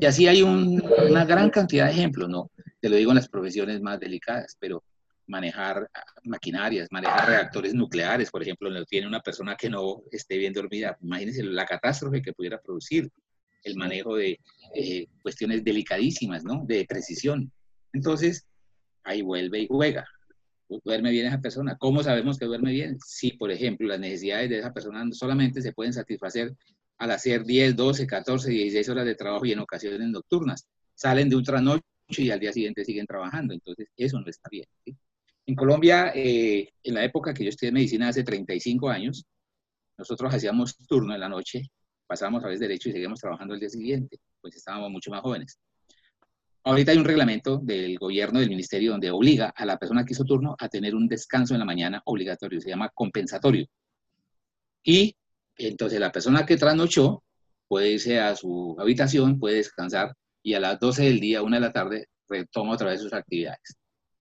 Y así hay una gran cantidad de ejemplos, ¿no? Te lo digo en las profesiones más delicadas, pero manejar maquinarias, manejar reactores nucleares, por ejemplo, no tiene una persona que no esté bien dormida. Imagínense la catástrofe que pudiera producir el manejo de eh, cuestiones delicadísimas, ¿no? De precisión. Entonces, ahí vuelve y juega. Duerme bien esa persona. ¿Cómo sabemos que duerme bien? Si, por ejemplo, las necesidades de esa persona solamente se pueden satisfacer al hacer 10, 12, 14, 16 horas de trabajo y en ocasiones nocturnas. Salen de un trasnocho y al día siguiente siguen trabajando. Entonces, eso no está bien. En Colombia, eh, en la época que yo estudié medicina hace 35 años, nosotros hacíamos turno en la noche, pasábamos a veces derecho y seguíamos trabajando el día siguiente, pues estábamos mucho más jóvenes. Ahorita hay un reglamento del gobierno, del ministerio, donde obliga a la persona que hizo turno a tener un descanso en la mañana obligatorio, se llama compensatorio. Y entonces la persona que trasnochó puede irse a su habitación, puede descansar y a las 12 del día, 1 de la tarde, retoma otra vez sus actividades.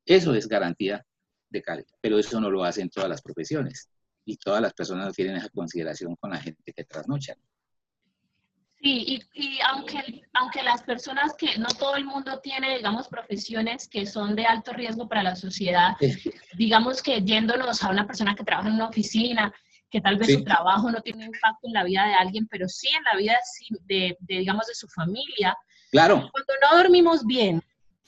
Eso es garantía de calidad, pero eso no lo hacen todas las profesiones y todas las personas no tienen esa consideración con la gente que trasnochan. Sí, y, aunque, aunque las personas que, no todo el mundo tiene, digamos, profesiones que son de alto riesgo para la sociedad, digamos que yéndonos a una persona que trabaja en una oficina, que tal vez su trabajo no tiene impacto en la vida de alguien, pero sí en la vida de, digamos, de su familia. Claro. Cuando no dormimos bien,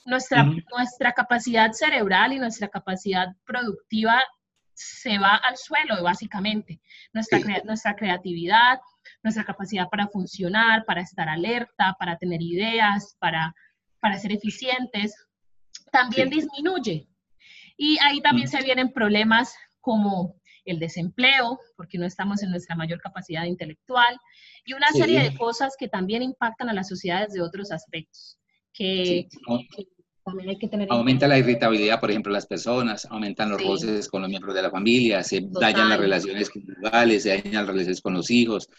nuestra, nuestra capacidad cerebral y nuestra capacidad productiva se va al suelo, básicamente. Nuestra, nuestra creatividad, nuestra capacidad para funcionar, para estar alerta, para tener ideas, para, para ser eficientes, también disminuye. Y ahí también mm. se vienen problemas como el desempleo, porque no estamos en nuestra mayor capacidad intelectual, y una serie de cosas que también impactan a las sociedades de otros aspectos, que, también hay que tener Aumenta la irritabilidad, por ejemplo, las personas, aumentan los roces con los miembros de la familia, se dañan las relaciones conjugales, se dañan las relaciones con los hijos.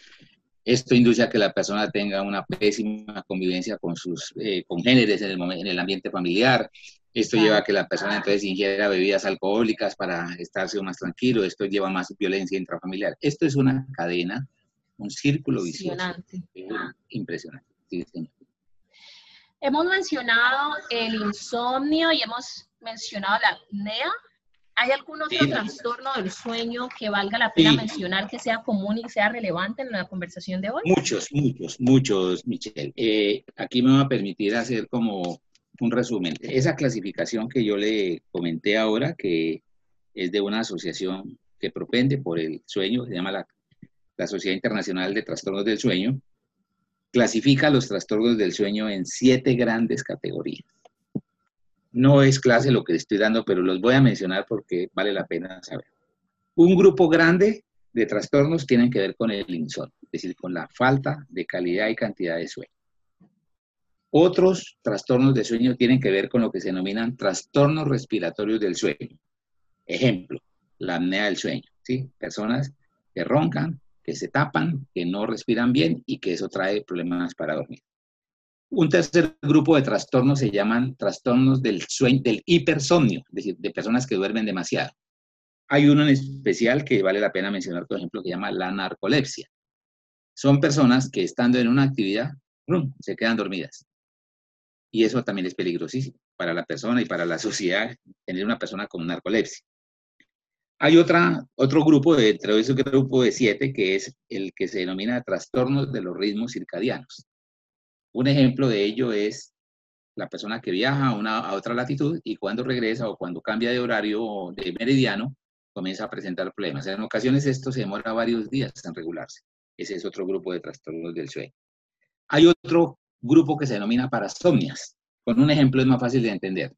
Esto induce a que la persona tenga una pésima convivencia con sus eh, congéneres en el, en el ambiente familiar. Esto lleva a que la persona entonces ingiera bebidas alcohólicas para estarse más tranquilo. Esto lleva más violencia intrafamiliar. Esto es una cadena, un círculo vicioso. Impresionante. Impresionante. Hemos mencionado el insomnio y hemos mencionado la apnea. ¿Hay algún otro trastorno del sueño que valga la pena mencionar, que sea común y sea relevante en la conversación de hoy? Muchos, muchos, muchos, Michelle. Eh, aquí me va a permitir hacer como un resumen. Esa clasificación que yo le comenté ahora, que es de una asociación que propende por el sueño, se llama la, la Sociedad Internacional de Trastornos del Sueño, clasifica los trastornos del sueño en siete grandes categorías. No es clase lo que estoy dando, pero los voy a mencionar porque vale la pena saber. Un grupo grande de trastornos tienen que ver con el insomnio, es decir, con la falta de calidad y cantidad de sueño. Otros trastornos de sueño tienen que ver con lo que se denominan trastornos respiratorios del sueño. Ejemplo, la apnea del sueño, ¿sí? Personas que roncan, que se tapan, que no respiran bien y que eso trae problemas para dormir. Un tercer grupo de trastornos se llaman trastornos del sueño, del hipersomnio, es decir, de personas que duermen demasiado. Hay uno en especial que vale la pena mencionar, por ejemplo, que se llama la narcolepsia. Son personas que estando en una actividad, se quedan dormidas. Y eso también es peligrosísimo para la persona y para la (laughs) sociedad, tener una persona con narcolepsia. Hay otra, otro grupo, de, entre ese grupo de siete, que es el que se denomina trastornos de los ritmos circadianos. Un ejemplo de ello es la persona que viaja a, una, a otra latitud y cuando regresa o cuando cambia de horario de meridiano, comienza a presentar problemas. En ocasiones esto se demora varios días en regularse. Ese es otro grupo de trastornos del sueño. Hay otro grupo que se denomina parasomnias. Con un ejemplo es más fácil de entender.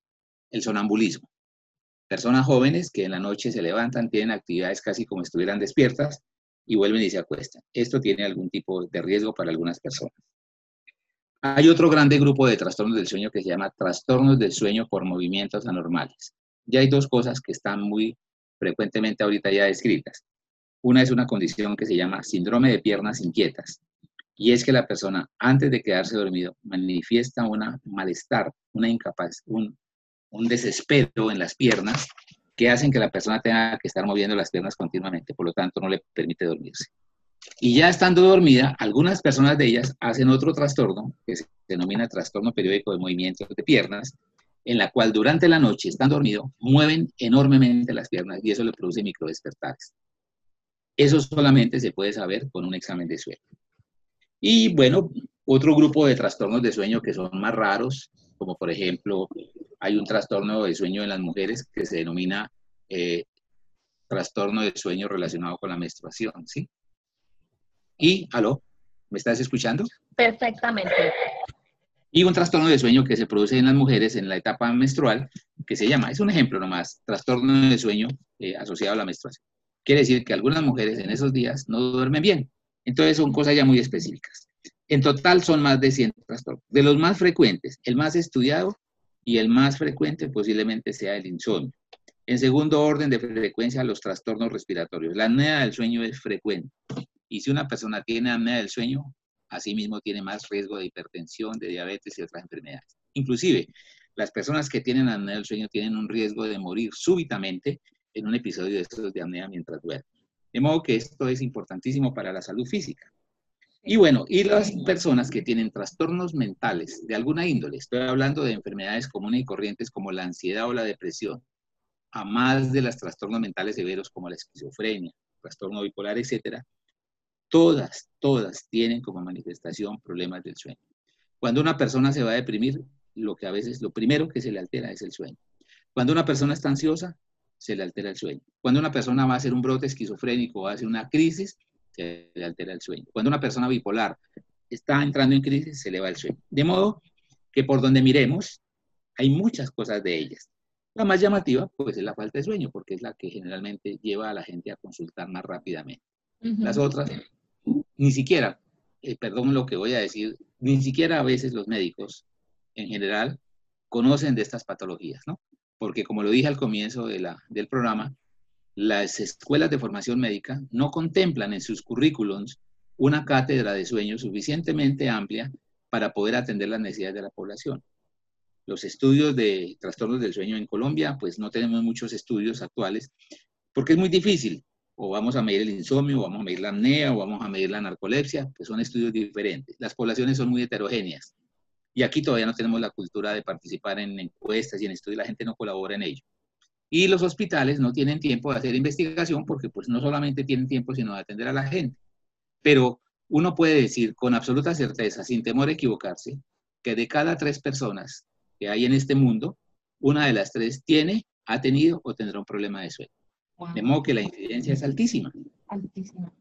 El sonambulismo. Personas jóvenes que en la noche se levantan, tienen actividades casi como estuvieran despiertas y vuelven y se acuestan. Esto tiene algún tipo de riesgo para algunas personas. Hay otro grande grupo de trastornos del sueño que se llama trastornos del sueño por movimientos anormales. Ya hay dos cosas que están muy frecuentemente ahorita ya descritas. Una es una condición que se llama síndrome de piernas inquietas. Y es que la persona, antes de quedarse dormido, manifiesta un malestar, una incapaz, un, desespero en las piernas que hacen que la persona tenga que estar moviendo las piernas continuamente, por lo tanto no le permite dormirse. Y ya estando dormida, algunas personas de ellas hacen otro trastorno que se denomina trastorno periódico de movimientos de piernas, en la cual durante la noche, estando dormido, mueven enormemente las piernas y eso le produce microdespertares. Eso solamente se puede saber con un examen de sueño. Y bueno, otro grupo de trastornos de sueño que son más raros, como por ejemplo hay un trastorno de sueño en las mujeres que se denomina eh, trastorno de sueño relacionado con la menstruación, ¿sí? Y, aló, ¿me estás escuchando? Perfectamente. Y un trastorno de sueño que se produce en las mujeres en la etapa menstrual, que se llama, es un ejemplo nomás, trastorno de sueño eh, asociado a la menstruación. Quiere decir que algunas mujeres en esos días no duermen bien. Entonces son cosas ya muy específicas. En total son más de 100 trastornos. De los más frecuentes, el más estudiado y el más frecuente posiblemente sea el insomnio. En segundo orden de frecuencia, los trastornos respiratorios. La apnea del sueño es frecuente. Y si una persona tiene apnea del sueño, asimismo tiene más riesgo de hipertensión, de diabetes y otras enfermedades. Inclusive, las personas que tienen apnea del sueño tienen un riesgo de morir súbitamente en un episodio de estos de apnea mientras duermen. De modo que esto es importantísimo para la salud física. Y bueno, y las personas que tienen trastornos mentales de alguna índole, estoy hablando de enfermedades comunes y corrientes como la ansiedad o la depresión, a más de los trastornos mentales severos como la esquizofrenia, trastorno bipolar, etcétera, todas, todas tienen como manifestación problemas del sueño. Cuando una persona se va a deprimir, lo que a veces, lo primero que se le altera es el sueño. Cuando una persona está ansiosa, se le altera el sueño. Cuando una persona va a hacer un brote esquizofrénico o hace una crisis, se le altera el sueño. Cuando una persona bipolar está entrando en crisis, se le va el sueño. De modo que por donde miremos, hay muchas cosas de ellas. La más llamativa, pues, es la falta de sueño, porque es la que generalmente lleva a la gente a consultar más rápidamente. Las otras, ni siquiera, eh, perdón lo que voy a decir, ni siquiera a veces los médicos, en general, conocen de estas patologías, ¿no? Porque como lo dije al comienzo del programa, las escuelas de formación médica no contemplan en sus currículums una cátedra de sueño suficientemente amplia para poder atender las necesidades de la población los estudios de trastornos del sueño en Colombia, pues no tenemos muchos estudios actuales, porque es muy difícil. O vamos a medir el insomnio, o vamos a medir la apnea, o vamos a medir la narcolepsia, pues son estudios diferentes. Las poblaciones son muy heterogéneas. Y aquí todavía no tenemos la cultura de participar en encuestas y en estudios, la gente no colabora en ello. Y los hospitales no tienen tiempo de hacer investigación porque pues no solamente tienen tiempo, sino de atender a la gente. Pero uno puede decir con absoluta certeza, sin temor a equivocarse, que de cada tres personas hay en este mundo, una de las tres tiene, ha tenido o tendrá un problema de sueño. De modo que la incidencia es altísima. Altísima.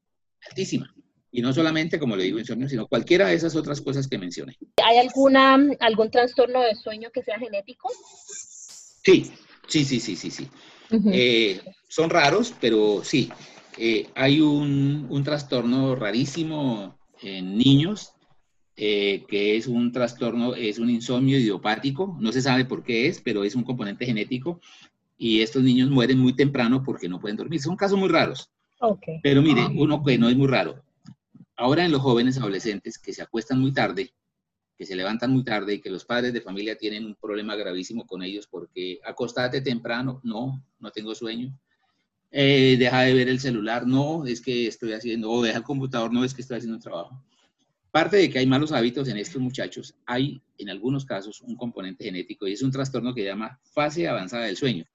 Altísima. Y no solamente, como le digo, insomnio, sino cualquiera de esas otras cosas que mencioné. ¿Hay alguna, algún trastorno de sueño que sea genético? Sí, sí, sí, sí, sí, sí. Eh, son raros, pero sí. Eh, hay un, un, trastorno rarísimo en niños eh, que es un trastorno, es un insomnio idiopático, no se sabe por qué es, pero es un componente genético y estos niños mueren muy temprano porque no pueden dormir. Son casos muy raros. Okay. Pero mire, uno que no es muy raro. Ahora en los jóvenes adolescentes que se acuestan muy tarde, que se levantan muy tarde y que los padres de familia tienen un problema gravísimo con ellos porque acostate temprano, no, no tengo sueño. Eh, deja de ver el celular, no, es que estoy haciendo, o deja el computador, no, es que estoy haciendo un trabajo. Parte de que hay malos hábitos en estos muchachos, hay en algunos casos un componente genético y es un trastorno que llama fase avanzada del sueño.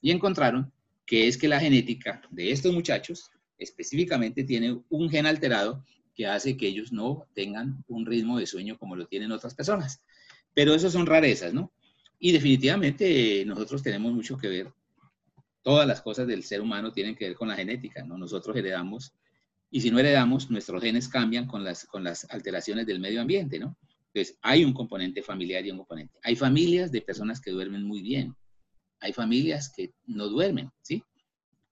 Y encontraron que es que la genética de estos muchachos específicamente tiene un gen alterado que hace que ellos no tengan un ritmo de sueño como lo tienen otras personas. Pero eso son rarezas, ¿no? Y definitivamente nosotros tenemos mucho que ver. Todas las cosas del ser humano tienen que ver con la genética, ¿no? Nosotros heredamos y si no heredamos, nuestros genes cambian con las, con las alteraciones del medio ambiente, ¿no? Entonces, hay un componente familiar y un componente. Hay familias de personas que duermen muy bien. Hay familias que no duermen, ¿sí?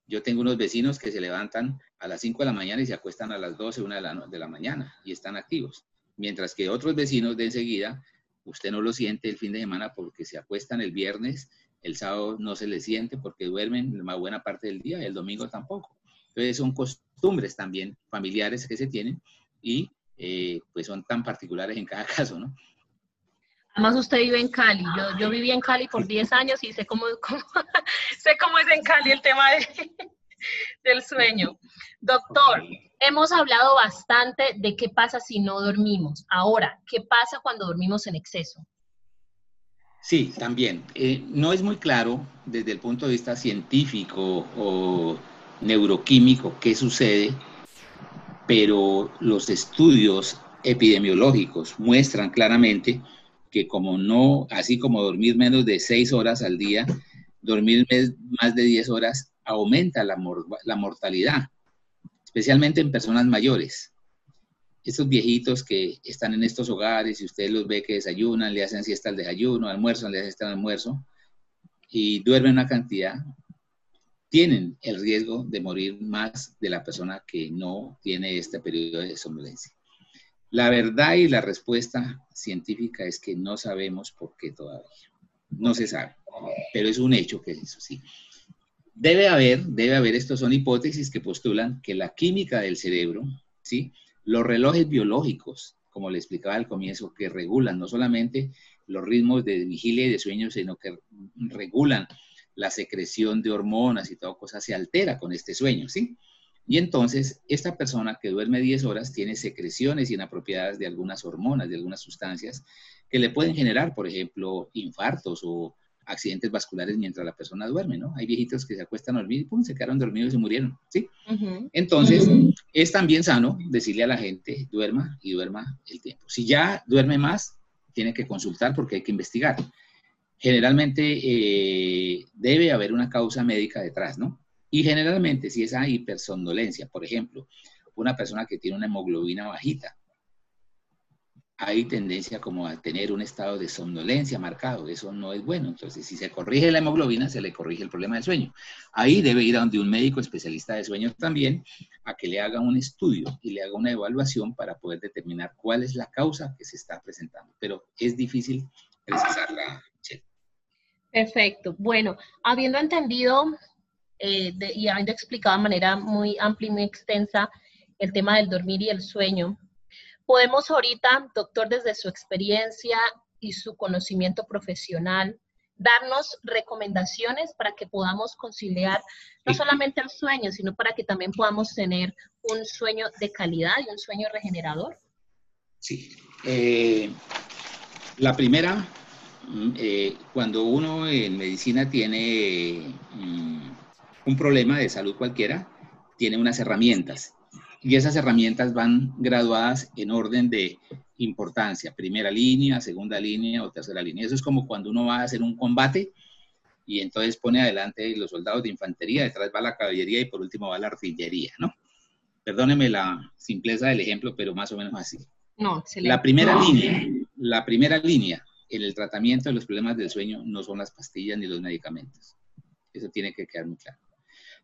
Yo tengo unos vecinos que se levantan a las 5 de la mañana y se acuestan a las 12, 1 de la, de la mañana y están activos. Mientras que otros vecinos de enseguida, usted no lo siente el fin de semana porque se acuestan el viernes, el sábado no se les siente porque duermen la buena parte del día, el domingo tampoco. Entonces son costumbres también familiares que se tienen y eh, pues son tan particulares en cada (laughs) caso, ¿no? Además usted vive en Cali, yo, yo viví en Cali por 10 años y sé (laughs) cómo, sé cómo es en Cali el tema (laughs) del sueño. Doctor, hemos hablado bastante de qué pasa si no dormimos. Ahora, ¿qué pasa cuando dormimos en exceso? Sí, también. Eh, no es muy claro desde el punto de vista científico o neuroquímico qué sucede, pero los estudios epidemiológicos muestran claramente que como no, así como dormir menos de seis horas al día, dormir más de 10 horas aumenta la, mortalidad, especialmente en personas mayores. estos viejitos que están en estos hogares y usted los ve que desayunan, le hacen siesta al desayuno, almuerzan, le hacen siesta al almuerzo y duermen una cantidad, tienen el riesgo de morir más de la persona que no tiene este periodo de somnolencia. La verdad y la respuesta científica es que no sabemos por qué todavía. No se sabe, pero es un hecho que eso sí. Debe haber, debe haber, estos son hipótesis que postulan que la química del cerebro, ¿sí? Los relojes biológicos, como le explicaba al comienzo, que regulan no solamente los ritmos de vigilia y de sueño, sino que regulan la secreción de hormonas y todo cosa, se altera con este sueño, ¿sí? Y entonces, esta persona que duerme 10 horas tiene secreciones inapropiadas de algunas hormonas, de algunas sustancias que le pueden generar, por ejemplo, infartos o accidentes vasculares mientras la persona duerme, ¿no? Hay viejitos que se acuestan a dormir y pum, se quedaron dormidos y se murieron, ¿sí? Entonces, es también sano decirle a la gente, duerma y duerma el tiempo. Si ya duerme más, tiene que consultar porque hay que investigar. Generalmente eh, debe haber una causa médica detrás, ¿no? Y generalmente si esa hipersomnolencia, por ejemplo, una persona que tiene una hemoglobina bajita, hay tendencia como a tener un estado de somnolencia marcado. Eso no es bueno. Entonces, si se corrige la hemoglobina, se le corrige el problema del sueño. Ahí debe ir a donde un médico especialista de sueño también, a que le haga un estudio y le haga una evaluación para poder determinar cuál es la causa que se está presentando. Pero es difícil precisarla. Perfecto. Bueno, habiendo entendido eh, y habiendo explicado de manera muy amplia y muy extensa el tema del dormir y el sueño, podemos ahorita, doctor, desde su experiencia y su conocimiento profesional, darnos recomendaciones para que podamos conciliar no solamente el sueño, sino para que también podamos tener un sueño de calidad y un sueño regenerador? Sí. Eh, la primera, mm, eh, cuando uno en medicina tiene mm, un problema de salud cualquiera, tiene unas herramientas y esas herramientas van graduadas en orden de importancia, primera línea, segunda línea o tercera línea. Eso es como cuando uno va a hacer un combate y entonces pone adelante los soldados de infantería, detrás va la caballería y por último va la artillería, ¿no? Perdóneme la simpleza del ejemplo, pero más o menos así. No, La primera línea, la primera línea en el tratamiento de los problemas del sueño no son las pastillas ni los medicamentos. Eso tiene que quedar muy claro.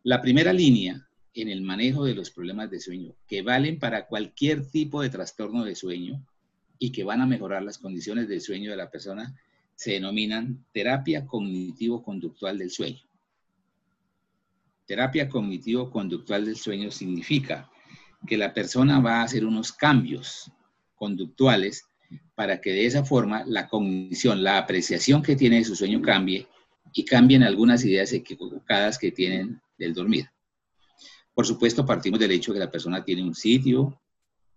La primera línea en el manejo de los problemas de sueño, que valen para cualquier tipo de trastorno de sueño y que van a mejorar las condiciones del sueño de la persona, se denominan terapia cognitivo-conductual del sueño. Terapia cognitivo-conductual del sueño significa que la persona va a hacer unos cambios conductuales para que de esa forma la cognición, la apreciación que tiene de su sueño cambie y cambien algunas ideas equivocadas que tienen del dormir. Por supuesto, partimos del hecho que la persona tiene un sitio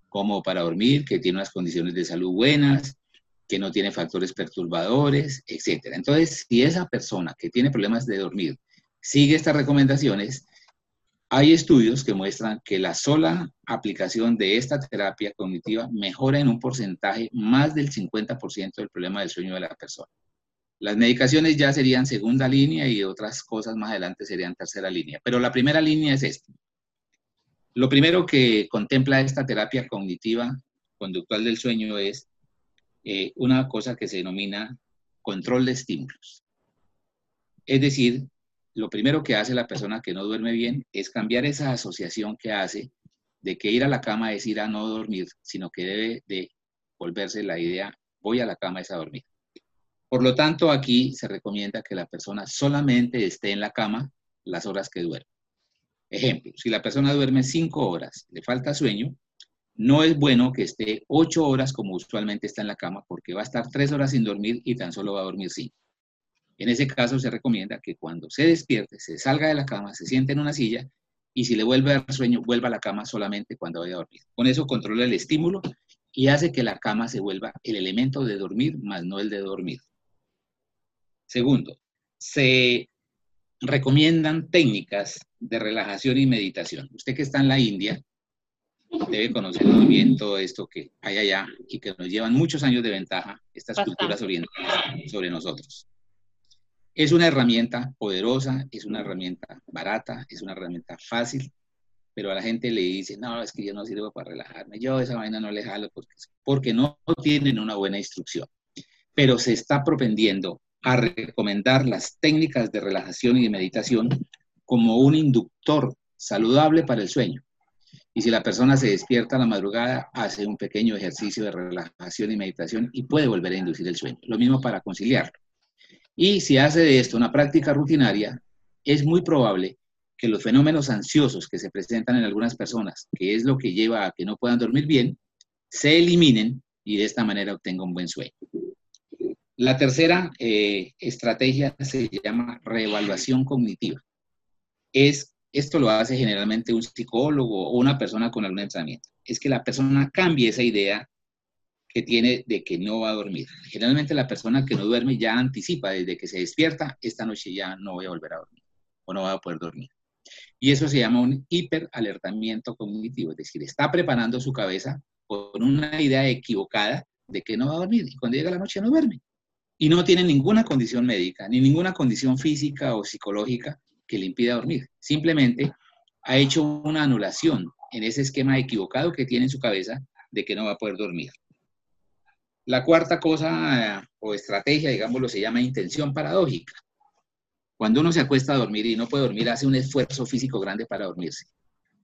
como para dormir, que tiene unas condiciones de salud buenas, que no tiene factores perturbadores, etc. Entonces, si esa persona que tiene problemas de dormir sigue estas recomendaciones, hay estudios que muestran que la sola aplicación de esta terapia cognitiva mejora en un porcentaje más del 50% del problema del sueño de la persona. Las medicaciones ya serían segunda línea y otras cosas más adelante serían tercera línea, pero la primera línea es esta. Lo primero que contempla esta terapia cognitiva conductual del sueño es eh, una cosa que se denomina control de estímulos. Es decir, lo primero que hace la persona que no duerme bien es cambiar esa asociación que hace de que ir a la cama es ir a no dormir, sino que debe de volverse la idea, voy a la cama es a dormir. Por lo tanto, aquí se recomienda que la persona solamente esté en la cama las horas que duerme. Ejemplo, si la persona duerme cinco horas, le falta sueño, no es bueno que esté ocho horas como usualmente está en la cama, porque va a estar tres horas sin dormir y tan solo va a dormir cinco. En ese caso se recomienda que cuando se despierte, se salga de la cama, se siente en una silla y si le vuelve a dar sueño, vuelva a la cama solamente cuando vaya a dormir. Con eso controla el estímulo y hace que la cama se vuelva el elemento de dormir, más no el de dormir. Segundo, se recomiendan técnicas de relajación y meditación. Usted que está en la India debe conocer muy bien todo esto que hay allá y que nos llevan muchos años de ventaja estas culturas orientales sobre nosotros. Es una herramienta poderosa, es una herramienta barata, es una herramienta fácil pero a la gente le dice, no, es que yo no sirvo para relajarme, yo esa vaina no le jalo porque, porque no tienen una buena instrucción. Pero se está propendiendo a recomendar las técnicas de relajación y de meditación como un inductor saludable para el sueño. Y si la persona se despierta a la madrugada, hace un pequeño ejercicio de relajación y meditación y puede volver a inducir el sueño. Lo mismo para conciliarlo. Y si hace de esto una práctica rutinaria, es muy probable que los fenómenos ansiosos que se presentan en algunas personas, que es lo que lleva a que no puedan dormir bien, se eliminen y de esta manera obtenga un buen sueño. La tercera eh, estrategia se llama reevaluación cognitiva. Es, esto lo hace generalmente un psicólogo o una persona con algún entrenamiento. Es que la persona cambie esa idea que tiene de que no va a dormir. Generalmente la persona que no duerme ya anticipa desde que se despierta, esta noche ya no voy a volver a dormir o no va a poder dormir. Y eso se llama un hiperalertamiento cognitivo, es decir, está preparando su cabeza con una idea equivocada de que no va a dormir y cuando llega la noche no duerme. Y no tiene ninguna condición médica, ni ninguna condición física o psicológica que le impida dormir. Simplemente ha hecho una anulación en ese esquema equivocado que tiene en su cabeza de que no va a poder dormir. La cuarta cosa eh, o estrategia, digámoslo, se llama intención paradójica. Cuando uno se acuesta a dormir y no puede dormir, hace un esfuerzo físico grande para dormirse.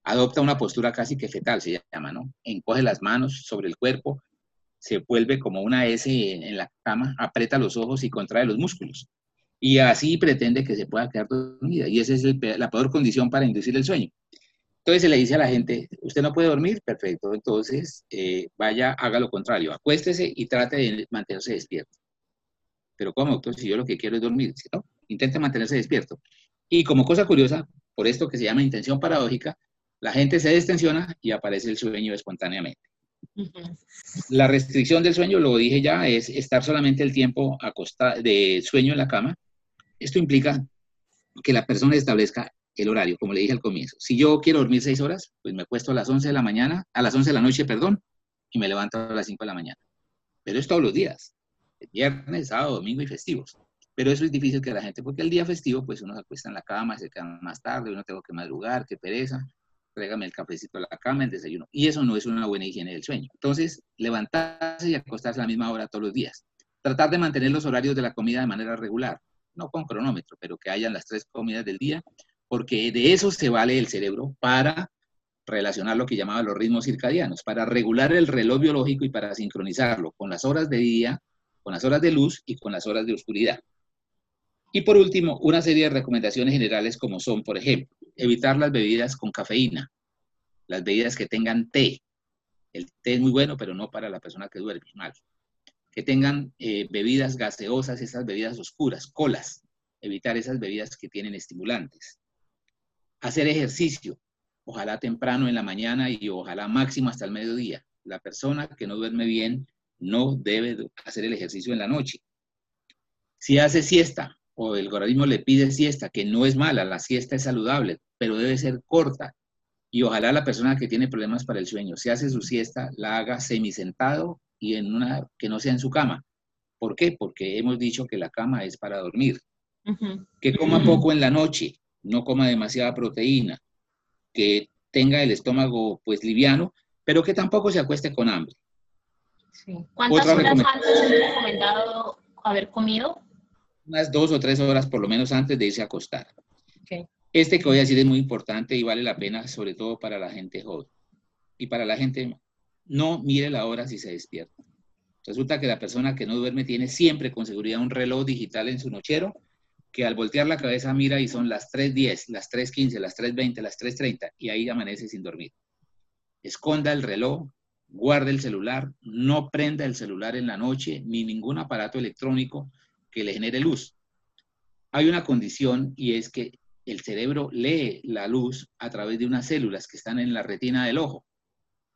Adopta una postura casi que fetal, se llama, ¿no? Encoge las manos sobre el cuerpo, se vuelve como una S en la cama, aprieta los ojos y contrae los músculos. Y así pretende que se pueda quedar dormida. Y esa es la peor condición para inducir el sueño. Entonces se le dice a la gente, usted no puede dormir, perfecto, entonces eh, vaya, haga lo contrario, acuéstese y trate de mantenerse despierto. Pero ¿cómo, doctor? Si yo lo que quiero es dormir, ¿no? Intente mantenerse despierto. Y como cosa curiosa, por esto que se llama intención paradójica, la gente se destensiona y aparece el sueño espontáneamente. La restricción del sueño, lo dije ya, es estar solamente el tiempo de sueño en la cama. Esto implica que la persona establezca el horario, como le dije al comienzo. Si yo quiero dormir seis horas, pues me acuesto a las 11 de la mañana, a las 11 de la noche, perdón, y me levanto a las 5 de la mañana. Pero es todos los días, viernes, sábado, domingo y festivos. Pero eso es difícil que la gente, porque el día festivo, pues uno se acuesta en la cama, se queda más tarde, uno tengo que madrugar, qué pereza, tráigame el cafecito a la cama, el desayuno. Y eso no es una buena higiene del sueño. Entonces, levantarse y acostarse a la misma hora todos los días. Tratar de mantener los horarios de la comida de manera regular, no con cronómetro, pero que hayan las tres comidas del día porque de eso se vale el cerebro para relacionar lo que llamaba los ritmos circadianos, para regular el reloj biológico y para sincronizarlo con las horas de día, con las horas de luz y con las horas de oscuridad. Y por último, una serie de recomendaciones generales como son, por ejemplo, evitar las bebidas con cafeína, las bebidas que tengan té. El té es muy bueno, pero no para la persona que duerme mal. Que tengan eh, bebidas gaseosas, esas bebidas oscuras, colas. Evitar esas bebidas que tienen estimulantes Hacer ejercicio, ojalá temprano en la mañana y ojalá máximo hasta el mediodía. La persona que no duerme bien no debe hacer el ejercicio en la noche. Si hace siesta o el organismo le pide siesta, que no es mala, la siesta es saludable, pero debe ser corta. Y ojalá la persona que tiene problemas para el sueño, si hace su siesta, la haga semisentado y en una que no sea en su cama. ¿Por qué? Porque hemos dicho que la cama es para dormir. Que coma poco en la noche, no coma demasiada proteína, que tenga el estómago pues liviano, pero que tampoco se acueste con hambre. ¿Cuántas horas antes es recomendado haber comido? Unas dos o tres horas por lo menos antes de irse a acostar. Este que voy a decir es muy importante y vale la pena, sobre todo para la gente joven. Y para la gente, no mire la hora si se despierta. Resulta que la persona que no duerme tiene siempre con seguridad un reloj digital en su nochero que al voltear la cabeza mira y son las 3.10, las 3.15, las 3.20, las 3.30 y ahí amanece sin dormir. Esconda el reloj, guarde el celular, no prenda el celular en la noche ni ningún aparato electrónico que le genere luz. Hay una condición y es que el cerebro lee la luz a través de unas células que están en la retina del ojo.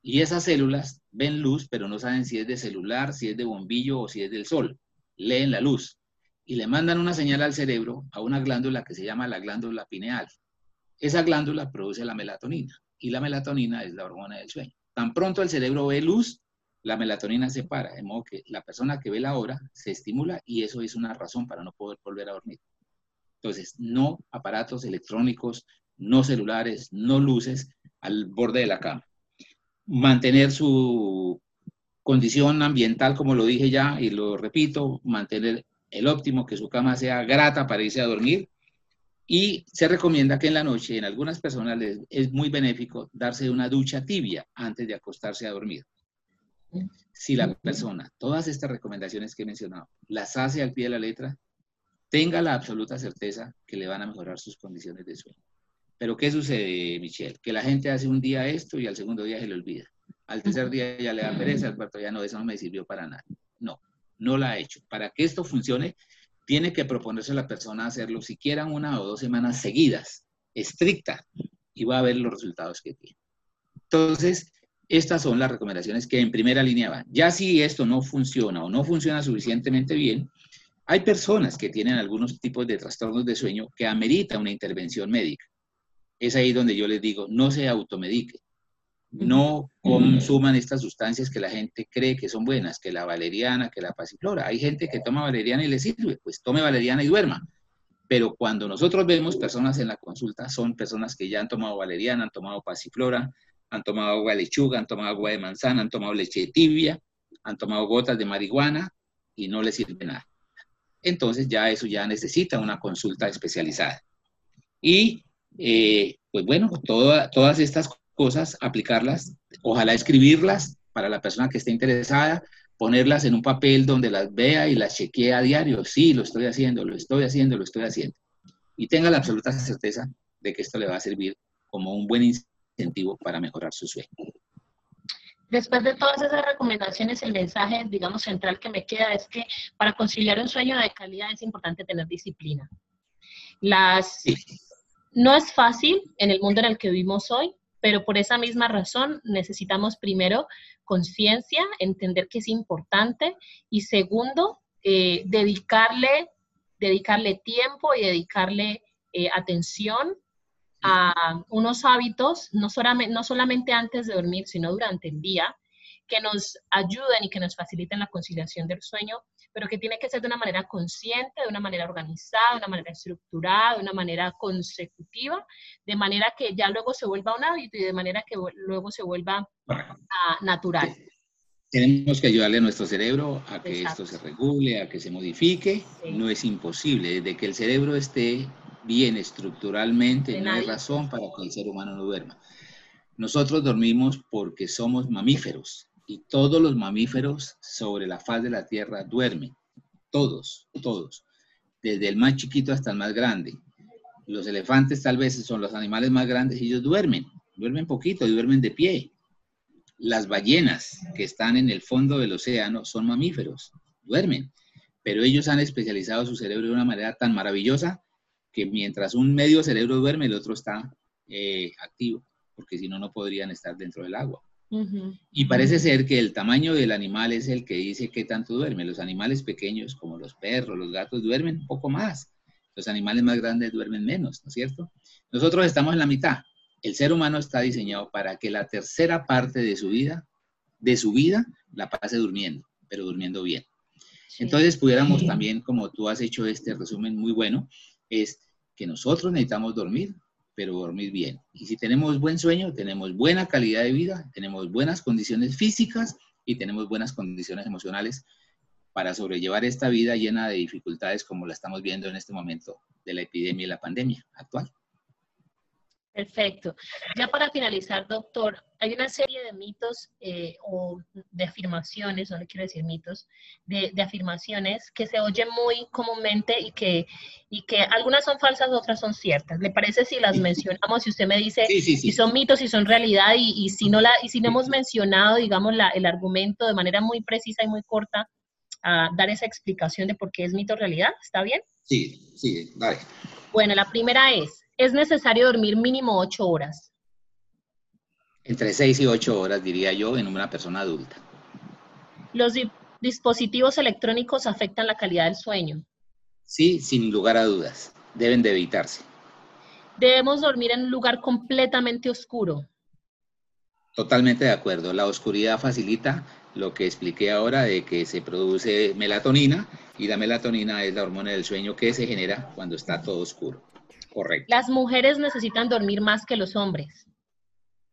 Y esas células ven luz, pero no saben si es de celular, si es de bombillo o si es del sol. Leen la luz y le mandan una señal al cerebro a una glándula que se llama la glándula pineal. Esa glándula produce la melatonina y la melatonina es la hormona del sueño. Tan pronto el cerebro ve luz, la melatonina se para, de modo que la persona que ve la hora se estimula y eso es una razón para no poder volver a dormir. Entonces, no aparatos electrónicos, no celulares, no luces al borde de la cama. Mantener su condición ambiental, como lo dije ya y lo repito, mantener el óptimo, que su cama sea grata para irse a dormir. Y se recomienda que en la noche, en algunas personas les, es muy benéfico darse una ducha tibia antes de acostarse a dormir. Si la persona, todas estas recomendaciones que he mencionado, las hace al pie de la letra, tenga la absoluta certeza que le van a mejorar sus condiciones de sueño. Pero ¿qué sucede, Michelle? Que la gente hace un día esto y al segundo día se le olvida. Al tercer día ya le da pereza, al cuarto día no, eso no me sirvió para nada. No, no la ha hecho. Para que esto funcione, tiene que proponerse a la persona hacerlo siquiera una o dos semanas seguidas, estricta, y va a ver los resultados que tiene. Entonces, estas son las recomendaciones que en primera línea van. Ya si esto no funciona o no funciona suficientemente bien, hay personas que tienen algunos tipos de trastornos de sueño que amerita una intervención médica. Es ahí donde yo les digo, no se automedique, no consuman estas sustancias que la gente cree que son buenas, que la valeriana, que la pasiflora. Hay gente que toma valeriana y le sirve, pues tome valeriana y duerma. Pero cuando nosotros vemos personas en la consulta, son personas que ya han tomado valeriana, han tomado pasiflora, han tomado agua de lechuga, han tomado agua de manzana, han tomado leche tibia, han tomado gotas de marihuana y no les sirve nada. Entonces ya eso ya necesita una consulta especializada. Y eh, pues bueno, todas estas cosas, aplicarlas, ojalá escribirlas para la persona que esté interesada, ponerlas en un papel donde las vea y las chequee a diario. Sí, lo estoy haciendo, lo estoy haciendo, lo estoy haciendo. Y tenga la absoluta certeza de que esto le va a servir como un buen incentivo para mejorar su sueño. Después de todas esas recomendaciones, el mensaje, digamos, central que me queda es que para conciliar un sueño de calidad es importante tener disciplina. Las, No es fácil en el mundo en el que vivimos hoy, pero por esa misma razón necesitamos primero conciencia, entender que es importante y segundo, eh, dedicarle, dedicarle tiempo y dedicarle eh, atención a unos hábitos, no solamente, no solamente antes de dormir, sino durante el día, que nos ayuden y que nos faciliten la conciliación del sueño, pero que tiene que ser de una manera consciente, de una manera organizada, de una manera estructurada, de una manera consecutiva, de manera que ya luego se vuelva un hábito y de manera que luego se vuelva ah, natural. Tenemos que ayudarle a nuestro cerebro a que esto se regule, a que se modifique. No es imposible. Desde que el cerebro esté bien estructuralmente, no hay razón para que el ser humano no duerma. Nosotros dormimos porque somos mamíferos y todos los mamíferos sobre la faz de la Tierra duermen. Todos, todos. Desde el más chiquito hasta el más grande. Los elefantes tal vez son los animales más grandes y ellos duermen. Duermen poquito y duermen de pie. Las ballenas que están en el fondo del océano son mamíferos. Duermen. Pero ellos han especializado su cerebro de una manera tan maravillosa que mientras un medio cerebro duerme, el otro está eh, activo, porque si no, no podrían estar dentro del agua. Y parece ser que el tamaño del animal es el que dice qué tanto duerme. Los animales pequeños, como los perros, los gatos, duermen un poco más. Los animales más grandes duermen menos, ¿no es cierto? Nosotros estamos en la mitad. El ser humano está diseñado para que la tercera parte de su vida, de su vida, la pase durmiendo, pero durmiendo bien. Entonces pudiéramos también, como tú has hecho este resumen muy bueno, es que nosotros necesitamos dormir, pero dormir bien. Y si tenemos buen sueño, tenemos buena calidad de vida, tenemos buenas condiciones físicas y tenemos buenas condiciones emocionales para sobrellevar esta vida llena de dificultades como la estamos viendo en este momento de la epidemia y la pandemia actual. Perfecto. Ya para finalizar, doctor, hay una serie de mitos eh, o de afirmaciones, no le quiero decir mitos, de, afirmaciones que se oyen muy comúnmente y que, y que algunas son falsas, otras son ciertas. ¿Le parece si las mencionamos? Si usted me dice si son mitos, si son realidad y, si, no la, y si no hemos mencionado, digamos, la, el argumento de manera muy precisa y muy corta, a dar esa explicación de por qué es mito realidad. ¿Está bien? Sí, sí, vale. Bueno, la primera es, es necesario dormir mínimo ocho horas. Entre seis y ocho horas, diría yo, en una persona adulta. ¿Los dispositivos electrónicos afectan la calidad del sueño? Sí, sin lugar a dudas. Deben de evitarse. ¿Debemos dormir en un lugar completamente oscuro? Totalmente de acuerdo. La oscuridad facilita lo que expliqué ahora de que se produce melatonina y la melatonina es la hormona del sueño que se genera cuando está todo oscuro. Correcto. Las mujeres necesitan dormir más que los hombres.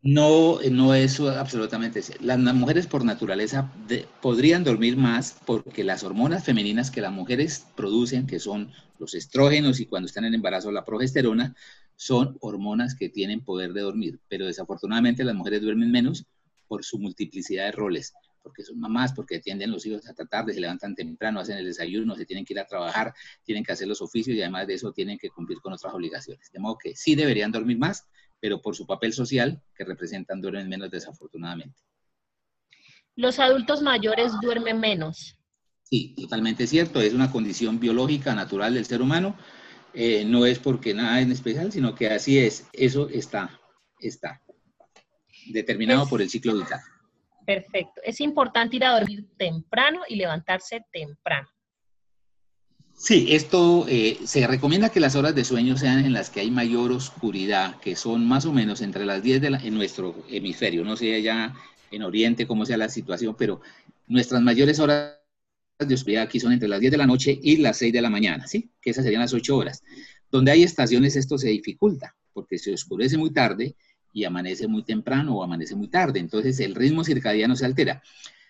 No, no es absolutamente Las, mujeres por naturaleza podrían dormir más porque las hormonas femeninas que las mujeres producen, que son los estrógenos y cuando están en embarazo la progesterona, son hormonas que tienen poder de dormir, pero desafortunadamente las mujeres duermen menos por su multiplicidad de roles, porque son mamás, porque atienden los hijos hasta tarde, se levantan temprano, hacen el desayuno, se tienen que ir a trabajar, tienen que hacer los oficios y además de eso tienen que cumplir con otras obligaciones. De modo que sí deberían dormir más, pero por su papel social que representan duermen menos desafortunadamente. Los adultos mayores duermen menos. Sí, totalmente cierto. Es una condición biológica, natural del ser humano. Eh, no es porque nada en especial, sino que así es. Eso está, está determinado por el ciclo vital. Perfecto. Es importante ir a dormir temprano y levantarse temprano. Sí, esto eh, se recomienda que las horas de sueño sean en las que hay mayor oscuridad, que son más o menos entre las 10 de la, en nuestro hemisferio, no sé allá en Oriente cómo sea la situación, pero nuestras mayores horas de oscuridad aquí son entre las 10 de la noche y las 6 de la mañana, ¿sí? Que esas serían las 8 horas. Donde hay estaciones esto se dificulta, porque se oscurece muy tarde y amanece muy temprano o amanece muy tarde, entonces el ritmo circadiano se altera.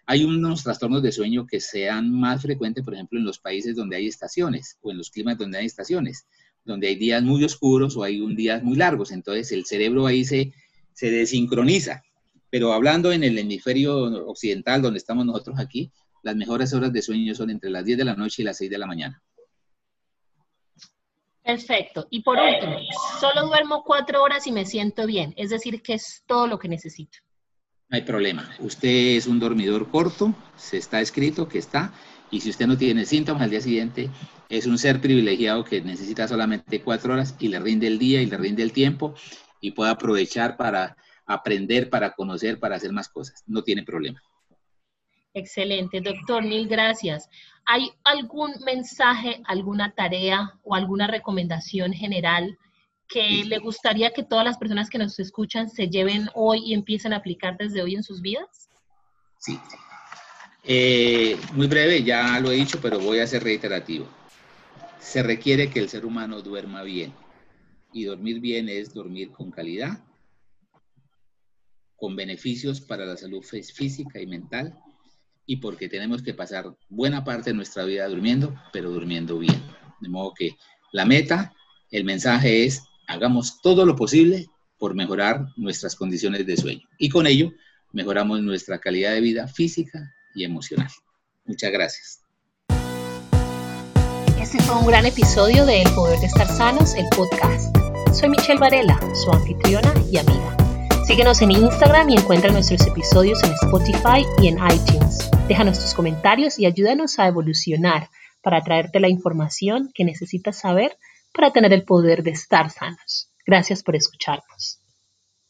Hay unos trastornos de sueño que sean más frecuentes, por ejemplo, en los países donde hay estaciones o en los climas donde hay estaciones, donde hay días muy oscuros o hay días muy largos. Entonces el cerebro ahí se, se desincroniza. Pero hablando en el hemisferio occidental, donde estamos nosotros aquí, las mejores horas de sueño son entre las 10 de la noche y las 6 de la mañana. Perfecto. Y por último, solo duermo cuatro horas y me siento bien. Es decir, que es todo lo que necesito. No hay problema. Usted es un dormidor corto, se está escrito que está, y si usted no tiene síntomas al día siguiente, es un ser privilegiado que necesita solamente cuatro horas y le rinde el día y le rinde el tiempo y puede aprovechar para aprender, para conocer, para hacer más cosas. No tiene problema. Excelente, doctor, mil gracias. ¿Hay algún mensaje, alguna tarea o alguna recomendación general que le gustaría que todas las personas que nos escuchan se lleven hoy y empiecen a aplicar desde hoy en sus vidas? Sí. Eh, muy breve, ya lo he dicho, pero voy a ser reiterativo. Se requiere que el ser humano duerma bien. Y dormir bien es dormir con calidad, con beneficios para la salud física y mental, y porque tenemos que pasar buena parte de nuestra vida durmiendo, pero durmiendo bien. De modo que la meta, el mensaje es hagamos todo lo posible por mejorar nuestras condiciones de sueño. Y con ello mejoramos nuestra calidad de vida física y emocional. Muchas gracias. Este fue un gran episodio de El Poder de Estar Sanos, el podcast. Soy Michelle Varela, su anfitriona y amiga. Síguenos en Instagram y encuentra nuestros episodios en Spotify y en iTunes. Déjanos tus comentarios y ayúdanos a evolucionar para traerte la información que necesitas saber para tener el poder de estar sanos. Gracias por escucharnos.